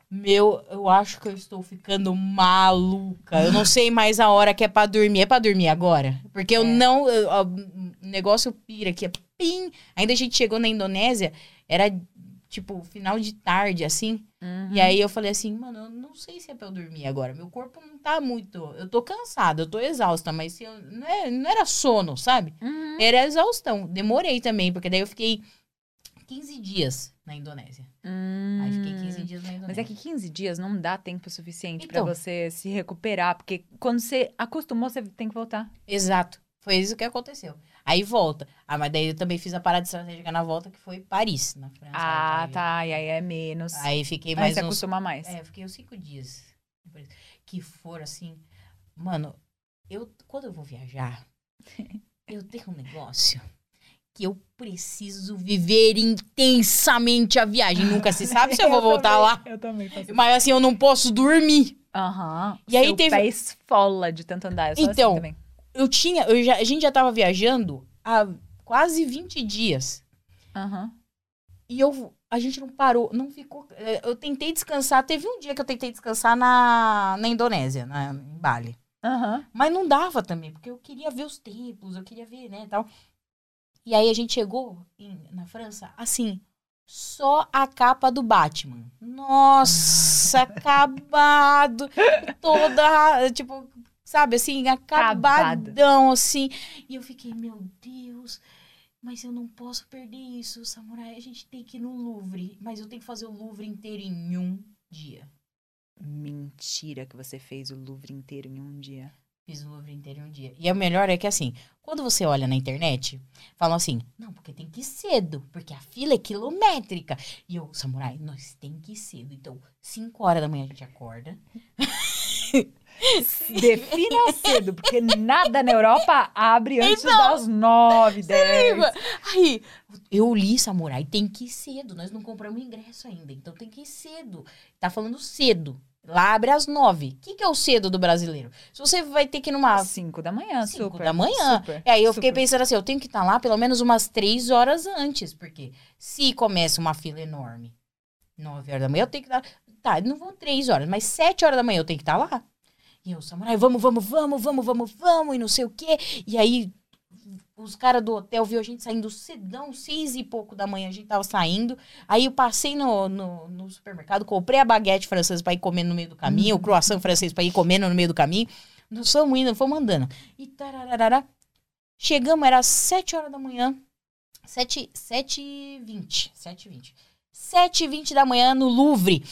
Meu, eu acho que eu estou ficando maluca. Eu não sei mais a hora que é pra dormir. É pra dormir agora? Porque eu É. não. eu- O negócio pira aqui. É pim. Ainda a gente chegou na Indonésia, era tipo, final de tarde, assim. Uhum. E aí eu falei assim, mano, eu não sei se é pra eu dormir agora. Meu corpo não tá muito. Eu tô cansada, eu tô exausta, mas eu, não, é- não era sono, sabe? Uhum. Era exaustão. Demorei também, porque daí eu fiquei 15 dias na Indonésia. Aí fiquei 15 dias na Indonésia. Hum. Mas é que 15 dias não dá tempo suficiente Então. pra você se recuperar, porque quando você acostumou, você tem que voltar. Exato. Foi isso que aconteceu. Aí volta. Ah, mas daí eu também fiz a parada estratégica na volta, que foi Paris, na França. Ah, Aí- tá. E aí é menos. Aí fiquei Aí mais você uns acostuma mais. É, fiquei uns cinco dias. Que foram assim. Mano, eu quando eu vou viajar, eu tenho um negócio que eu preciso viver intensamente a viagem. Nunca se sabe se eu vou voltar lá. Eu também faço. Mas assim, eu não posso dormir. Aham. E aí Seu teve- pé esfola de tanto andar. Eu sou Então, assim também. Eu tinha, eu já, a gente já tava viajando há quase 20 dias. Aham. E eu, a gente não parou, não ficou. eh, Eu tentei descansar. Teve um dia que eu tentei descansar na, na Indonésia, na, em Bali. Aham. Mas não dava também, porque eu queria ver os templos, eu queria ver, né, tal. E aí a gente chegou em- na França, assim, só a capa do Batman. Nossa, acabado. Toda, tipo, sabe, assim, acabadão, assim. E eu fiquei, meu Deus, mas eu não posso perder isso, samurai. A gente tem que ir no Louvre, mas eu tenho que fazer o Louvre inteiro em um dia. Mentira que você fez o Louvre inteiro em um dia. Fiz o Louvre inteiro em um dia. E o melhor é que, assim, quando você olha na internet, falam assim, não, porque tem que ir cedo, porque a fila é quilométrica. E eu, samurai, nós tem que ir cedo. Então, 5 horas da manhã a gente acorda. Defina cedo, porque nada na Europa abre antes Então, das nove, dez. liga? Aí, eu li, samurai, tem que ir cedo. Nós não compramos ingresso ainda, então tem que ir cedo. Tá falando cedo. Lá abre às nove. O que, que é o cedo do brasileiro? Se você vai ter que ir numa Cinco da manhã, Cinco super. da manhã. super, E aí eu fiquei super. pensando assim, eu tenho que estar lá pelo menos umas três horas antes, porque se começa uma fila enorme, nove horas da manhã, eu tenho que estar. Tá, não vou três horas, mas sete horas da manhã eu tenho que estar lá. E eu, samurai, vamos, vamos, vamos, vamos, vamos, vamos, e não sei o quê. E aí os caras do hotel viu a gente saindo cedão, seis e pouco da manhã, a gente tava saindo. Aí eu passei no, no, no supermercado, comprei a baguete francesa pra ir comendo no meio do caminho, o croissant francês pra ir comendo no meio do caminho. Nós fomos indo, fomos andando. E tarararara. Chegamos, era sete horas da manhã. Sete, sete e vinte. Sete e vinte. Sete e vinte da manhã no Louvre.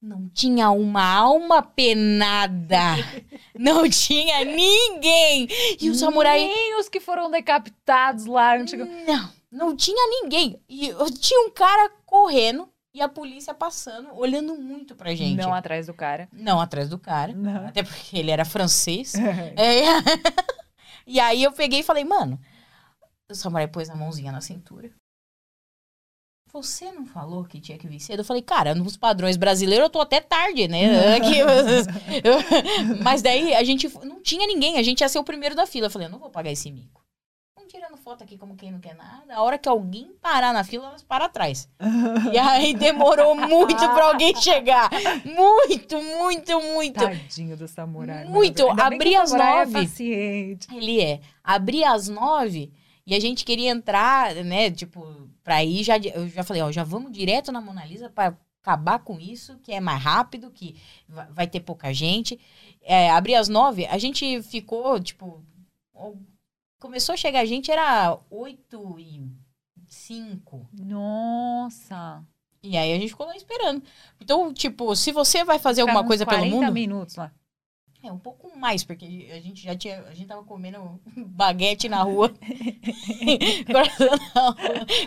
Não tinha uma alma penada. Não tinha ninguém. E o samurai... Nem os que foram decapitados lá. antigo- Não, não tinha ninguém. E tinha um cara correndo e a polícia passando, olhando muito pra gente. Não atrás do cara. Não atrás do cara. Não. Até porque ele era francês. É. e aí eu peguei e falei, mano, o samurai pôs a mãozinha na cintura. Você não falou que tinha que vir cedo? Eu falei, cara, nos padrões brasileiros eu tô até tarde, né? Aqui, Mas daí a gente não tinha ninguém, a gente ia ser o primeiro da fila. Eu falei, eu não vou pagar esse mico. Vamos tirando foto aqui como quem não quer nada. A hora que alguém parar na fila, elas param atrás. E aí demorou muito pra alguém chegar. Muito, muito, muito. Tadinho do samurai. Muito. Abri às nove. É. Ele é. Abri às nove e a gente queria entrar, né? Tipo, pra ir já. Eu já falei, ó, já vamos direto na Mona Lisa pra acabar com isso, que é mais rápido, que va- vai ter pouca gente. É, abri às nove, a gente ficou, tipo. Começou a chegar gente, era oito e cinco. Nossa. E aí a gente ficou lá esperando. Então, tipo, se você vai fazer alguma coisa pelo 40 mundo. minutos lá. É, um pouco mais, porque a gente já tinha. A gente tava comendo baguete na rua.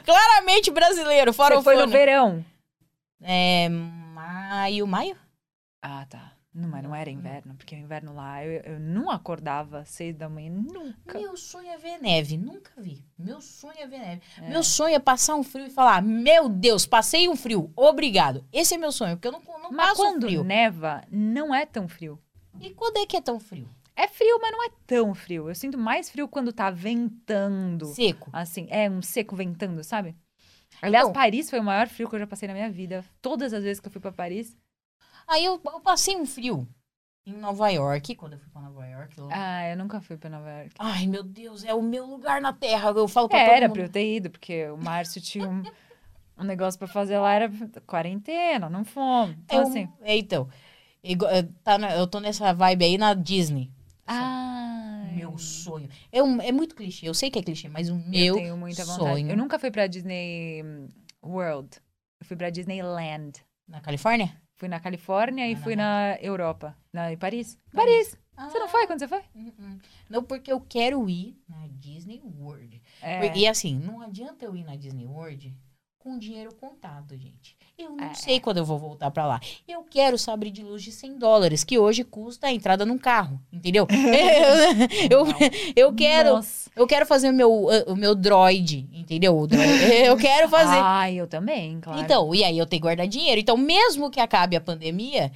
Claramente brasileiro, fora Você o foi no verão. É. Maio, maio? Ah, tá. Não, mas não era inverno, porque o inverno lá eu, eu não acordava às seis da manhã, nunca. Meu sonho é ver neve. Nunca vi. Meu sonho é ver neve. É. Meu sonho é passar um frio e falar: Meu Deus, passei um frio. Obrigado. Esse é meu sonho, porque eu não, não Mas passo quando frio. neva, não é tão frio. E quando é que é tão frio? É frio, mas não é tão frio. Eu sinto mais frio quando tá ventando. Seco. Assim, é um seco ventando, sabe? Aliás, Então- Paris foi o maior frio que eu já passei na minha vida. Todas as vezes que eu fui pra Paris. Aí eu, eu passei um frio em Nova York, quando eu fui pra Nova York. lá. Ah, eu nunca fui pra Nova York. Ai, meu Deus, é o meu lugar na terra. Eu falo pra É, todo era mundo. pra eu ter ido, porque o Márcio tinha um, O negócio pra fazer lá era quarentena, não fomos. Então, Eu- assim. é, então, é, tá na- eu tô nessa vibe aí na Disney. Ah. Meu sonho. É, um- é muito clichê, eu sei que é clichê, mas o Eu meu tenho muita vontade. sonho. Eu nunca fui pra Disney hum, World. Eu fui pra Disneyland. Na Califórnia? Fui na Califórnia e Ah, na fui na Europa. Na, em Paris. Paris. Você não foi quando você foi? Hum, hum. Não, porque eu quero ir na Disney World. É. E assim, não adianta eu ir na Disney World com dinheiro contado, gente. Eu não É. sei quando eu vou voltar pra lá. Eu quero sabre de luz de 100 dólares, que hoje custa a entrada num carro, entendeu? eu, eu quero Nossa. eu quero fazer o meu, o meu droid, entendeu? Droid. Eu quero fazer. Ah, eu também, claro. Então, e aí eu tenho que guardar dinheiro. Então, mesmo que acabe a pandemia,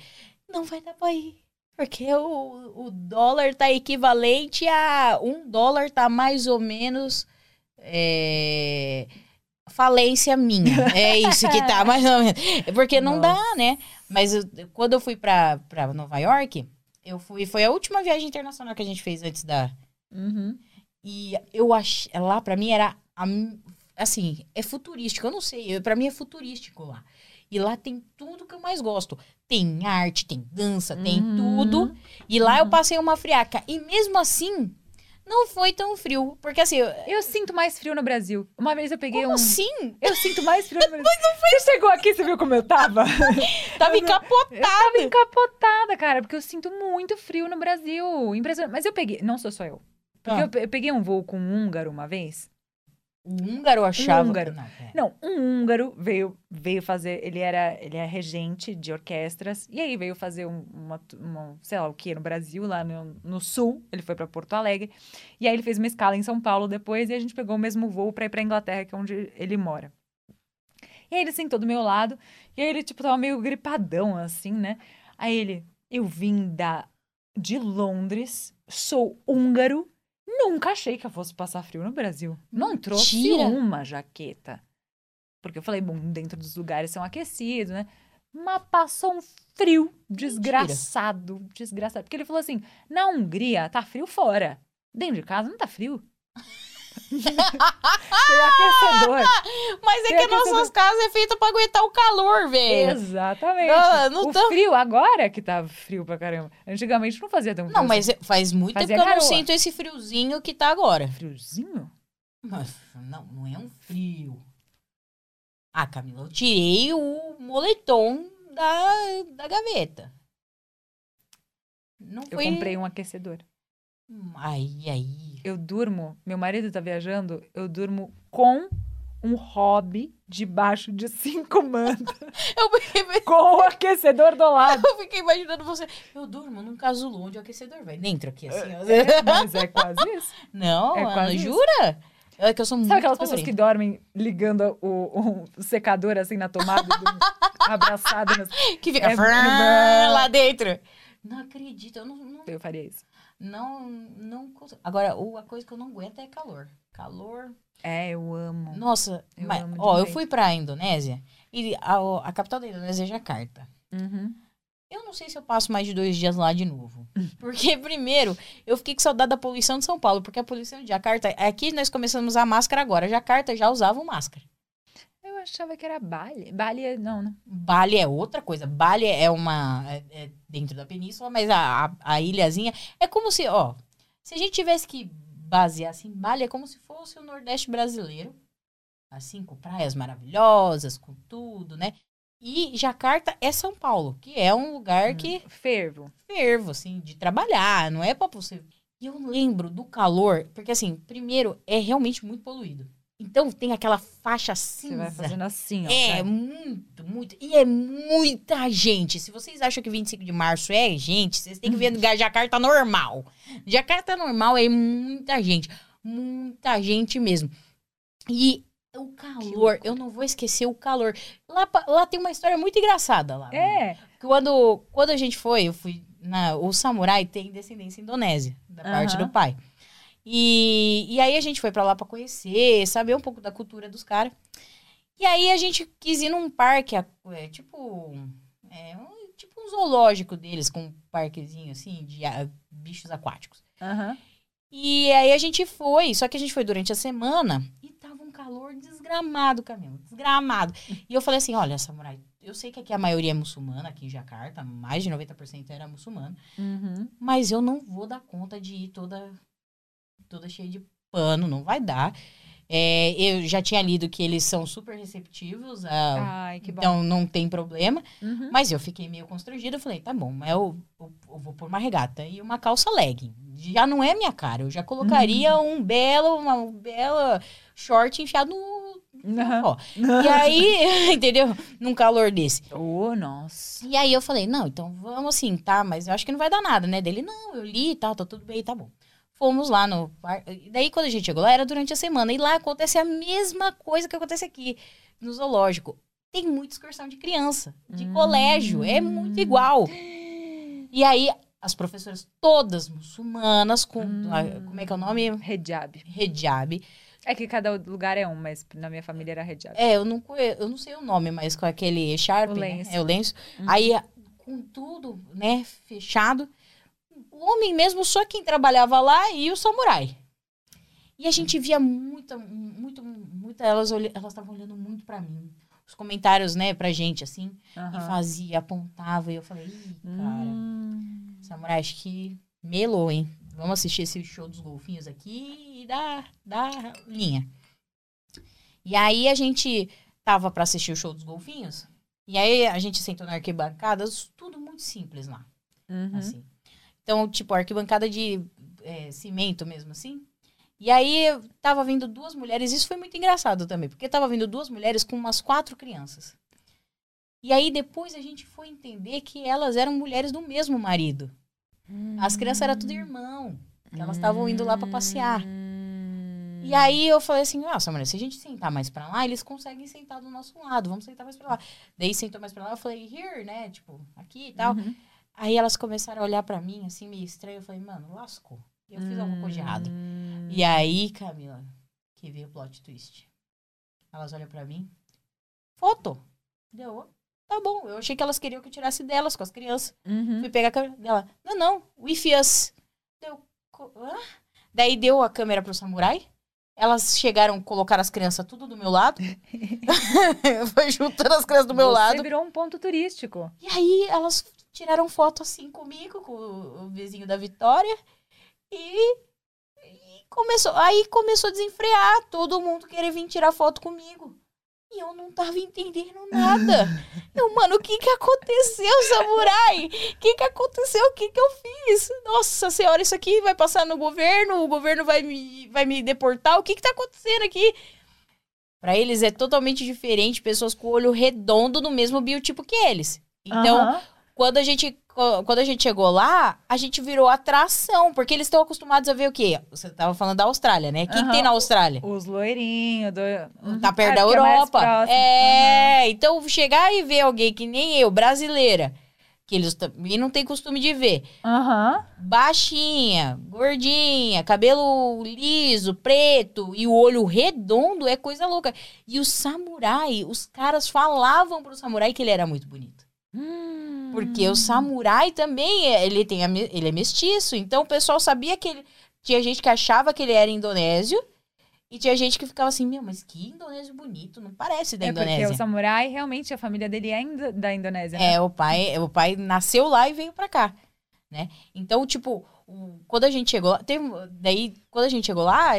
não vai dar pra ir. Porque o, o dólar tá equivalente a. Um dólar tá mais ou menos. é, falência minha. É isso que tá, mais ou menos. Porque não dá, né? Mas eu- quando eu fui pra, pra Nova York, eu fui. Foi a última viagem internacional que a gente fez antes da, Uhum. e eu achei. Lá, pra mim, era. assim, é futurístico. Eu não sei. eu- Pra mim é futurístico lá. E lá tem tudo que eu mais gosto. Tem arte, tem dança, tem Uhum. tudo. E lá eu passei uma friaca. E mesmo assim, não foi tão frio. Porque assim, eu- Eu sinto mais frio no Brasil. Uma vez eu peguei como um. assim? Eu sinto mais frio no Brasil. Você chegou aqui, você viu como eu tava? Tava Eu encapotado. tava encapotada, cara, porque eu sinto muito frio no Brasil. Impressionante. Mas eu peguei. Não sou só eu. Porque Ah. eu, eu peguei um voo com um húngaro uma vez. O húngaro achava. húngaro. Não, é. Não, um húngaro veio, veio fazer. Ele era, ele é regente de orquestras. E aí veio fazer um- uma, uma, sei lá o que, no Brasil, lá no, no sul. Ele foi pra Porto Alegre. E aí ele fez uma escala em São Paulo depois. E a gente pegou o mesmo voo pra ir pra Inglaterra, que é onde ele mora. E aí ele sentou do meu lado. E aí ele, tipo, tava meio gripadão, assim, né? Aí ele, eu vim da, de Londres, sou húngaro. Nunca achei que eu fosse passar frio no Brasil. Não trouxe uma jaqueta. Porque eu falei, bom, dentro dos lugares são aquecidos, né? Mas passou um frio desgraçado, desgraçado. Porque ele falou assim, na Hungria tá frio fora. Dentro de casa não tá frio. Aquecedor. Mas é Tem que aquecedor. nossas casas é feita pra aguentar o calor, velho. Exatamente. Não, não o frio agora que tá frio pra caramba. Antigamente não fazia tão frio. Não, mas é- faz muito tempo que eu não sinto esse friozinho que tá agora. assim. Friozinho? Mas, não, não é um frio. Ah, Camila, eu tirei o moletom da, da gaveta. Não Eu foi... comprei um aquecedor. Aí, aí. Eu durmo, meu marido tá viajando, eu durmo com um hobby debaixo de cinco mantas, Eu fiquei, com o aquecedor do lado. eu fiquei imaginando você. Eu durmo num casulo onde o aquecedor vai dentro aqui, assim. ó. É, mas é quase isso. Não, É quase jura? É que eu sou muito Sabe aquelas pessoas que dormem ligando o, o secador assim na tomada, abraçado? Nas... Que fica É, lá dentro. Não acredito, eu não, não, Eu faria isso. Não, não. Agora, o- a coisa que eu não aguento é calor. Calor. É, eu amo. Nossa, Eu mas, amo ó, eu fui pra Indonésia e a, a capital da Indonésia é Jakarta. Uhum. Eu não sei se eu passo mais de dois dias lá de novo. Porque, primeiro, eu fiquei com saudade da poluição de São Paulo, porque a poluição de Jakarta. Aqui nós começamos a usar máscara agora. Jakarta já usava máscara. Achava que era Bali. Bali é. Não, né? Bali é outra coisa. Bali é uma. É, é dentro da península, mas a, a, a ilhazinha. É como se, ó. Se a gente tivesse que basear assim, Bali é como se fosse o Nordeste brasileiro. Assim, com praias maravilhosas, com tudo, né? E Jakarta é São Paulo, que é um lugar que Fervo. fervo, assim, de trabalhar, não é pra você. E eu lembro do calor, porque assim, primeiro, é realmente muito poluído. Então tem aquela faixa Você cinza. vai fazendo assim, ó. É, muito, muito. E é muita gente. Se vocês acham que 25 de março é gente, vocês têm que ver no Jacarta normal. Jacarta normal é muita gente. Muita gente mesmo. E o calor, eu não vou esquecer o calor. Lá, lá tem uma história muito engraçada lá. É. Quando, quando a gente foi, eu fui. Na, o samurai tem descendência indonésia, da parte do pai. E, e aí a gente foi pra lá pra conhecer, saber um pouco da cultura dos caras. E aí a gente quis ir num parque, a- é, tipo. É, um, tipo um zoológico deles, com um parquezinho assim, de ah, bichos aquáticos. Aham. E aí a gente foi, só que a gente foi durante a semana e tava um calor desgramado, Camila, desgramado. E eu falei assim, olha, Samurai, eu sei que aqui a maioria é muçulmana, aqui em Jacarta, mais de 90% era muçulmano, Uhum. mas eu não vou dar conta de ir toda, toda cheia de pano, não vai dar. É, eu já tinha lido que eles são super receptivos, a- Ai, que bom. então não tem problema. Uhum. Mas eu fiquei meio constrangida. Falei, tá bom, mas eu, eu, eu vou pôr uma regata e uma calça legging. Já não é minha cara. Eu já colocaria um belo, uma, um belo short enfiado no. Aham. ó. E aí, entendeu? Num calor desse. Oh, nossa. E aí eu falei, não, então vamos assim, tá? Mas eu acho que não vai dar nada, né? Dele, não, eu li e tal, tá tudo bem, tá bom. Fomos lá no. Daí, quando a gente chegou lá, era durante a semana. E lá acontece a mesma coisa que acontece aqui, no zoológico. Tem muita excursão de criança, de colégio. É muito igual. E aí, as professoras todas muçulmanas, com. a- como é que é o nome? Hijab. Hijab. É que cada lugar é um, mas na minha família era hijab. É, eu não, eu não sei o nome, mas com aquele sharp, O né? lenço. É o lenço. Uhum. Aí, com tudo, né, fechado. O homem mesmo, só quem trabalhava lá e o samurai. E a gente via muita, muito, muita, elas elas estavam olhando muito pra mim. Os comentários, né, pra gente, assim. E Aham. fazia, apontava. E eu falei, Ih, cara, Hum. samurai, acho que melou, hein? Vamos assistir esse show dos golfinhos aqui e dar, dar linha. E aí a gente tava pra assistir o show dos golfinhos. E aí a gente sentou na arquibancada, tudo muito simples lá. Uhum. Assim. Então, tipo, arquibancada de é, cimento mesmo, assim. E aí tava vindo duas mulheres, isso foi muito engraçado também, porque tava vindo duas mulheres com umas quatro crianças. E aí depois a gente foi entender que elas eram mulheres do mesmo marido. As crianças eram tudo irmão, elas estavam indo lá pra passear. Hum. E aí eu falei assim, nossa, mulher, se a gente sentar mais pra lá, eles conseguem sentar do nosso lado, vamos sentar mais pra lá. Daí sentou mais pra lá, eu falei, here, né, tipo, aqui e tal. Uhum. Aí elas começaram a olhar pra mim, assim, meio estranho. Eu falei, mano, lascou. Eu fiz alguma coisa de errado. Hum. E aí, Camila, que veio o plot twist. Elas olham pra mim. Foto. Deu. Tá bom. Eu achei que elas queriam que eu tirasse delas com as crianças. Uhum. Fui pegar a câmera dela. Não, não. With us. Deu. hã? Daí deu a câmera pro samurai. Elas chegaram, colocaram as crianças tudo do meu lado. Foi juntando as crianças do meu Você lado. virou um ponto turístico. E aí elas tiraram foto assim comigo, com o vizinho da Vitória. E, e começou, aí começou a desenfrear, todo mundo querer vir tirar foto comigo. E eu não tava entendendo nada. Eu, mano, o que que aconteceu, samurai? O que que aconteceu? O que que eu fiz? Nossa senhora, isso aqui vai passar no governo? O governo vai me, vai me deportar? O que que tá acontecendo aqui? Pra eles é totalmente diferente, pessoas com o olho redondo no mesmo biotipo que eles. Então, Aham. Quando a gente quando a gente chegou lá, a gente virou atração, porque eles estão acostumados a ver o quê? Você tava falando da Austrália, né? O que, que Aham. tem na Austrália? Os loirinhos. Do... Tá perto É, da é Europa. próximo. É, então chegar e ver alguém que nem eu, brasileira, que eles também não tem costume de ver, Aham. baixinha, gordinha, cabelo liso, preto e o olho redondo, é coisa louca. E o samurai, os caras falavam pro samurai que ele era muito bonito. Hum. Porque o samurai também, é- ele, tem ele é mestiço. Então o pessoal sabia que ele. Tinha gente que achava que ele era indonésio. E tinha gente que ficava assim, meu, mas que indonésio bonito, não parece da É porque Indonésia. o samurai, realmente, a família dele é indo- da Indonésia, né? É, o pai, o pai nasceu lá e veio pra cá, né? Então, tipo, quando a gente chegou lá, teve, daí, quando a gente chegou lá,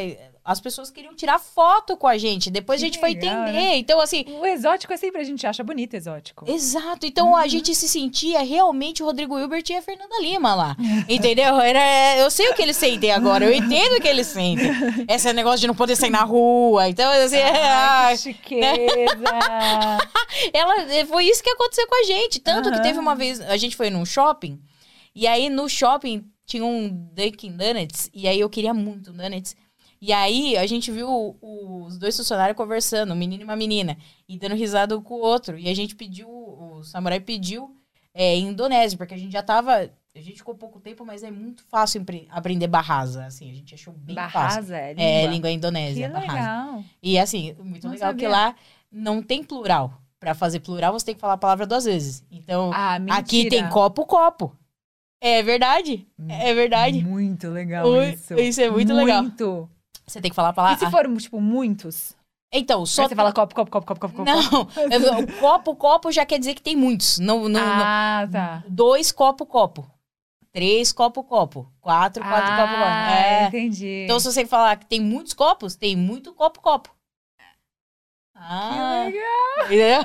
as pessoas queriam tirar foto com a gente. Depois Que a gente foi legal, entender. né? Então, assim, O exótico é sempre a gente acha bonito exótico. Exato. Então Uhum. a gente se sentia realmente o Rodrigo Hilbert e a Fernanda Lima lá. Entendeu? Era, eu sei o que eles sentem agora. Eu entendo o que eles sentem. Esse negócio de não poder sair na rua. Então, assim, Ai, ai, que chiqueza! ela, foi isso que aconteceu com a gente. Tanto que Aham. teve uma vez, a gente foi num shopping. E aí no shopping tinha um Dunkin' Donuts. E aí eu queria muito Donuts. E aí a gente viu o- os dois funcionários conversando, um menino e uma menina, e dando risada um com o outro. E a gente pediu, o samurai pediu é, em indonésio, porque a gente já tava. A gente ficou pouco tempo, mas é muito fácil aprender barrasa. Assim, a gente achou bem fácil. Barrasa, é língua. É, língua Que indonésia, barrasa. legal. E assim, muito Não legal que sabia. lá não tem plural. Pra fazer plural, você tem que falar a palavra duas vezes. Então, Ah, aqui tem copo, copo. É verdade. É verdade. Muito legal Ui, isso. isso é muito legal. Muito. Você tem que falar a palavra. E se for, tipo, muitos? Então, só. Aí você fala copo, copo, copo, copo, copo, copo. Não, copo, copo já quer dizer que tem muitos. Não, não, não. Ah, tá. Dois copo, copo. Três copo, copo. Quatro, quatro, copo, copo. ah, É. entendi. Então, se você falar que tem muitos copos, tem muito copo, copo. Ah, entendeu?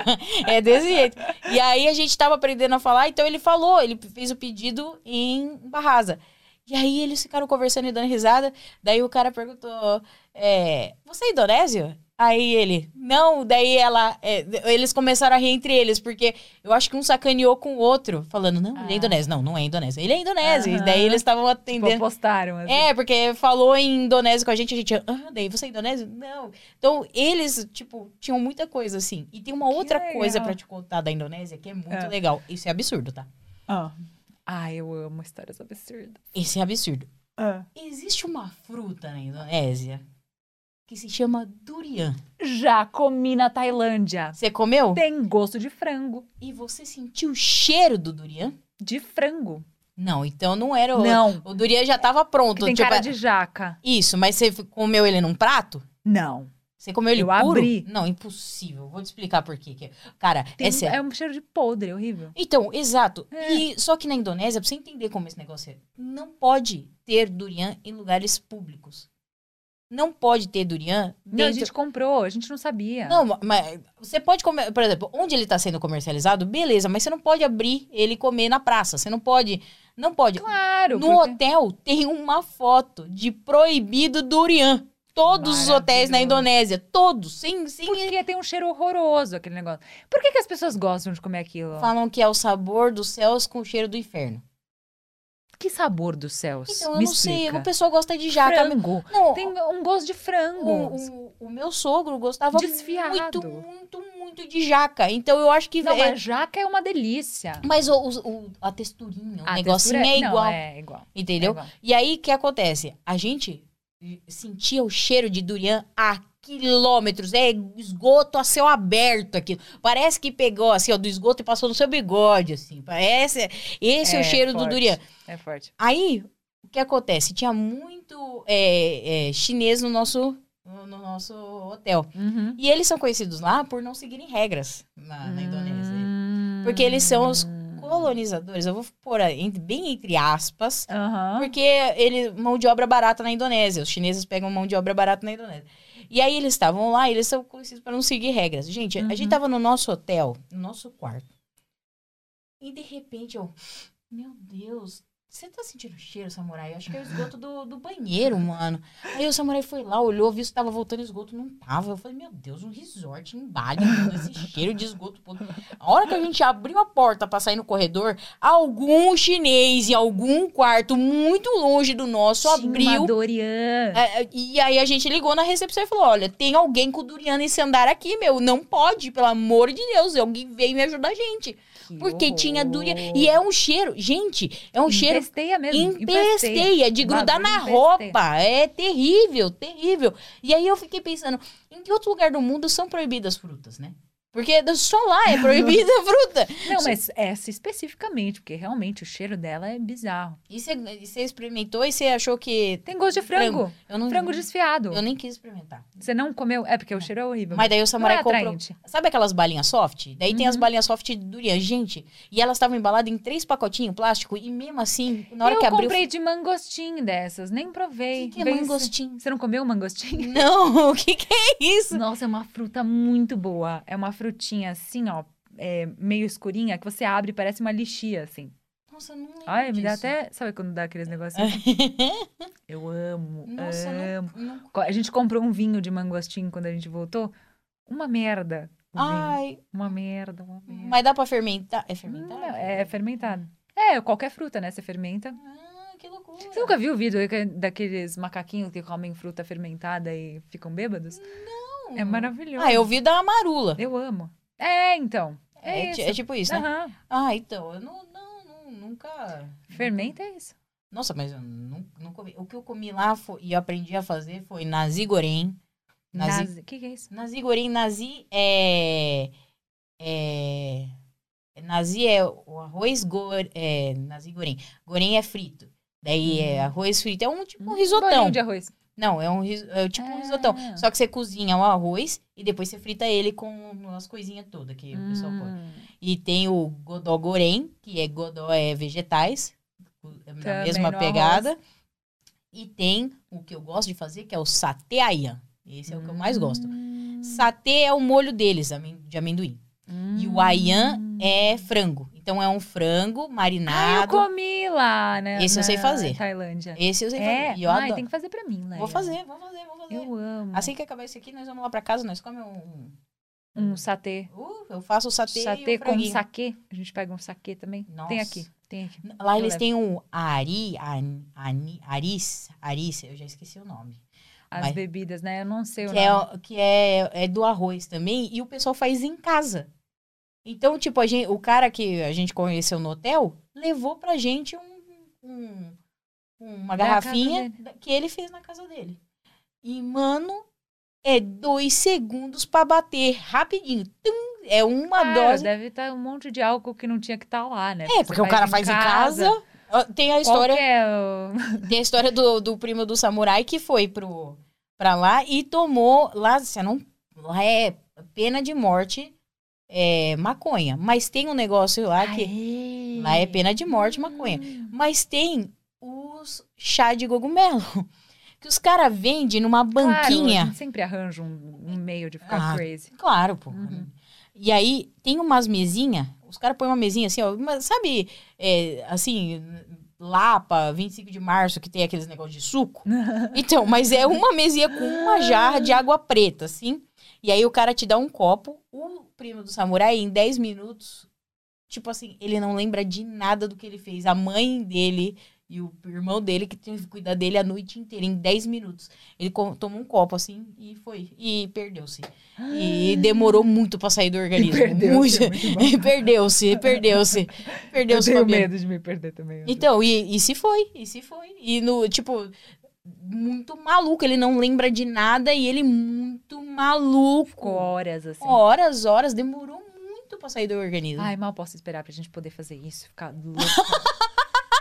É desse jeito. E aí a gente tava aprendendo a falar, então ele falou, ele fez o pedido em Barrasa. E aí eles ficaram conversando e dando risada. Daí o cara perguntou: é, Você é indonésio? Aí ele, não, daí ela. é, eles começaram a rir entre eles, porque eu acho que um sacaneou com o outro, falando, não, ele é Ah. indonésio. Não, não é indonésio. Ele é indonésio. Daí eles estavam Tipo, atendendo. postaram. Assim. É, porque falou em indonésio com a gente, a gente, ah, daí você é indonésio? Não. Então, eles, tipo, tinham muita coisa assim. E tem uma outra legal. coisa pra te contar da Indonésia que é muito É. legal. Isso é absurdo, tá? Ah. Ah, eu amo histórias absurdas. Isso é absurdo. Ah. Existe uma fruta na Indonésia que se chama durian. Já comi na Tailândia. Você comeu? Tem gosto de frango. E você sentiu o cheiro do durian? De frango. Não, então não era o... Não. O durian já tava pronto. Que tem tipo, cara de jaca. Isso, mas você comeu ele num prato? Não. Você comeu ele Eu puro? abri. Não, impossível. Vou te explicar por quê. que- Cara, Tem- é sério. é um cheiro de podre, é horrível. Então, exato. É. E só que na Indonésia, pra você entender como esse negócio é, não pode ter durian em lugares públicos. Não pode ter durian Não, a dentro... gente comprou, a gente não sabia. Não, mas você pode comer, por exemplo, onde ele tá sendo comercializado, beleza, mas você não pode abrir ele e comer na praça. Você não pode, não pode. Claro. No porque- hotel tem uma foto de proibido durian. Todos os hotéis na. Indonésia, todos, sem, sem Porque tem um cheiro horroroso aquele negócio. Por que, que as pessoas gostam de comer aquilo? falam que é o sabor dos céus com o cheiro do inferno. Que sabor dos céus? Então, eu Me não sei, explica. o pessoal gosta de jaca. Frango. Não, Tem um gosto de frango. o, o, o meu sogro gostava Desfiado. muito, muito, muito de jaca. Então eu acho que. Não, é- mas jaca é uma delícia. mas o, o- o- a texturinha, o A negocinho textura é não, igual. é igual. Entendeu? É igual. E aí, o que acontece? A gente sentia o cheiro de durian a quilômetros. É esgoto a céu aberto aqui. Parece que pegou, assim, ó, do esgoto e passou no seu bigode, assim. Parece... Esse é, o cheiro do durian. É forte. Aí, o que acontece? Tinha muito é, é, chinês no nosso, no no nosso hotel. Uhum. E eles são conhecidos lá por não seguirem regras na, na Indonésia. Hum. Porque eles são os colonizadores. Eu vou pôr bem entre aspas. Aham. Porque ele, mão de obra barata na Indonésia. Os chineses pegam mão de obra barata na Indonésia. E aí eles estavam lá e eles são conhecidos para não seguir regras. Gente, a Uhum. gente tava no nosso hotel, no nosso quarto. E de repente eu, meu Deus, você tá sentindo cheiro, samurai? Eu acho que é o esgoto do, do banheiro, mano. Aí o samurai foi lá, olhou, viu se tava voltando esgoto, não tava. Eu falei, meu Deus, um resort em Bali, esse cheiro de esgoto. A hora que a gente abriu a porta pra sair no corredor, algum chinês em algum quarto muito longe do nosso Tinha abriu é, é, e aí a gente ligou na recepção e falou: olha, tem alguém com durian nesse andar aqui, meu. Não pode, pelo amor de Deus. Alguém veio me ajudar a gente. Que Porque tinha horror. durian. E é um cheiro, gente, é um cheiro. Empesteia mesmo. Empesteia, de grudar na empesteia. roupa. É terrível, terrível. E aí eu fiquei pensando, em que outro lugar do mundo são proibidas frutas, né? Porque só lá é proibida a fruta. Não, mas essa especificamente, porque realmente o cheiro dela é bizarro. E você, experimentou e você achou que. Tem gosto de frango. Eu não, Frango desfiado. Eu nem quis experimentar. Você não comeu? É porque o cheiro é horrível. Mas daí o samurai é comprou. Sabe aquelas balinhas soft? Daí tem as Uhum. balinhas soft de durian. Gente, e elas estavam embaladas em três pacotinhos plástico. E mesmo assim, na hora eu que abriu. comprei de mangostim dessas, nem provei. O que, que é mangostim? Você não comeu mangostim? Não, o que, que é isso? Nossa, é uma fruta muito boa. É uma frutinha assim, ó, é, meio escurinha, que você abre e parece uma lixia, assim. Nossa, eu não lembro. Ai, me dá disso. até. Sabe quando dá aqueles negocinhos? Eu amo. Nossa, amo. não, não. A gente comprou um vinho de mangostim quando a gente voltou. Uma merda. Ai, Uma merda, uma merda. mas dá pra fermentar? É fermentar? Não, é fermentado. É, qualquer fruta, né? Você fermenta. Ah, que loucura. Você nunca viu o vídeo que- daqueles macaquinhos que comem fruta fermentada e ficam bêbados? Não. É maravilhoso. Ah, eu vi da amarula. Eu amo. É, então. É, É, isso. é tipo isso, né? Aham. Ah, então, eu não, não, não- nunca... Fermenta é isso. Nossa, mas eu não, não comi. O que eu comi lá foi, e eu aprendi a fazer foi nazi goreng. Nazi, Nazi. O que, que é isso? nazi goreng, nazi é... É... é nazi é o arroz go, é, nazi goreng. Goreng é frito. Daí é arroz frito. É um tipo um risotão. Bolinho de arroz. Não, é um é tipo um Ah. risotão. Só que você cozinha o arroz e depois você frita ele com as coisinhas todas que o pessoal põe. Hum, E tem o godó goreng, que é godó é vegetais, na Também mesma pegada. E tem o que eu gosto de fazer, que é o satê ayam. Esse é o que eu mais gosto. hum, Satê é o molho deles, de amendoim. E o ayam é frango. Então é um frango Ah, eu marinado. comi lá, né? Esse eu sei fazer. Tailândia. Esse eu sei É, fazer. E eu ai, adoro. tem que fazer pra mim, Leia. Vou fazer, vou fazer, vou fazer. Eu amo. Assim que acabar isso aqui, nós vamos lá pra casa, nós comemos um... Um satê. Uh, eu faço o satê, e Satê o com franguinho. saquê. A gente pega um saquê também. Tem Nossa. aqui, tem aqui. Lá Eu eles levo. têm o ari, ani, ani, aris, aris, eu já esqueci o nome. As bebidas, né? Eu não sei o Que, é, nome. o- que é, é do arroz também, e o pessoal faz em casa. Então, tipo, a gente, o cara que a gente conheceu no hotel levou pra gente um, um- uma Da garrafinha casa que ele fez na casa dele. E, mano, é dois segundos pra bater rapidinho. Tum, é uma dose. deve estar um monte de álcool que não tinha que estar lá, né? É, porque o cara faz em casa. Ó, Tem a história. É o... Tem a história do, do primo do samurai que foi pro, pra lá e tomou. Lá, você não, lá é pena de morte é, maconha. Mas tem um negócio lá que. Lá é pena de morte maconha. Mas tem os chá de cogumelo. Que os caras vendem numa Claro, banquinha. gente sempre arranja um, um meio de ficar Ah, crazy. Claro, pô. Uhum. E aí tem umas mesinhas, os caras põem uma mesinha assim, ó, sabe, é, assim, Lapa, 25 de março, que tem aqueles negócios de suco? Então, mas é uma mesinha com uma jarra de água preta, assim. E aí o cara te dá um copo, o primo do samurai, em 10 minutos, tipo assim, ele não lembra de nada do que ele fez. A mãe dele e o irmão dele, que tem que cuidar dele a noite inteira, em 10 minutos. Ele tomou um copo, assim, e foi. E perdeu-se. E demorou muito pra sair do organismo. perdeu-se, Muito. é bom. perdeu-se, perdeu-se. Eu Perdeu-se tenho medo de me perder também. Então, e, e se foi, e se foi. E no, tipo, muito maluco, ele não lembra de nada e ele muito maluco. Ficou horas, assim. Horas, horas, demorou muito pra sair do organismo. Ai, mal posso esperar pra gente poder fazer isso. Ficar louca.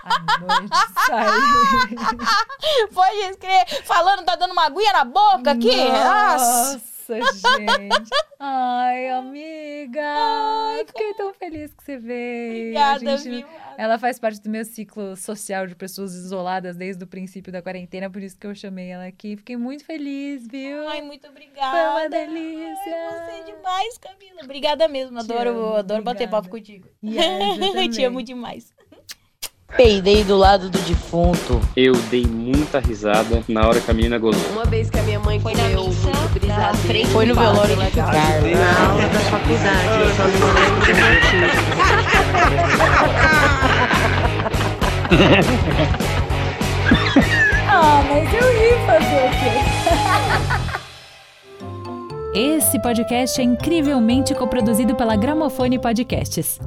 à noite, sair. Pode escrever, falando, tá dando uma aguinha na boca aqui? Nossa. Nossa, gente. Ai, amiga. Fiquei tão feliz que você veio. Obrigada, gente- viu? Ela faz parte do meu ciclo social de pessoas isoladas desde o princípio da quarentena, por isso que eu chamei ela aqui. Fiquei muito feliz, viu? Ai, muito obrigada. Foi uma delícia. Ai, você é demais, Camila. Obrigada mesmo. Adoro, amo, adoro bater obrigada. papo contigo. Yes, eu. Te amo demais. Peidei do lado do defunto. Eu dei muita risada na hora que a menina gozou. Uma vez que a minha mãe Foi na comeu Foi no velório de legal. Carlos. Na aula da faculdade, eu só não lembro do motivo. Ah, mas eu ri fazer o quê? Esse podcast é incrivelmente coproduzido pela Gramofone Podcasts.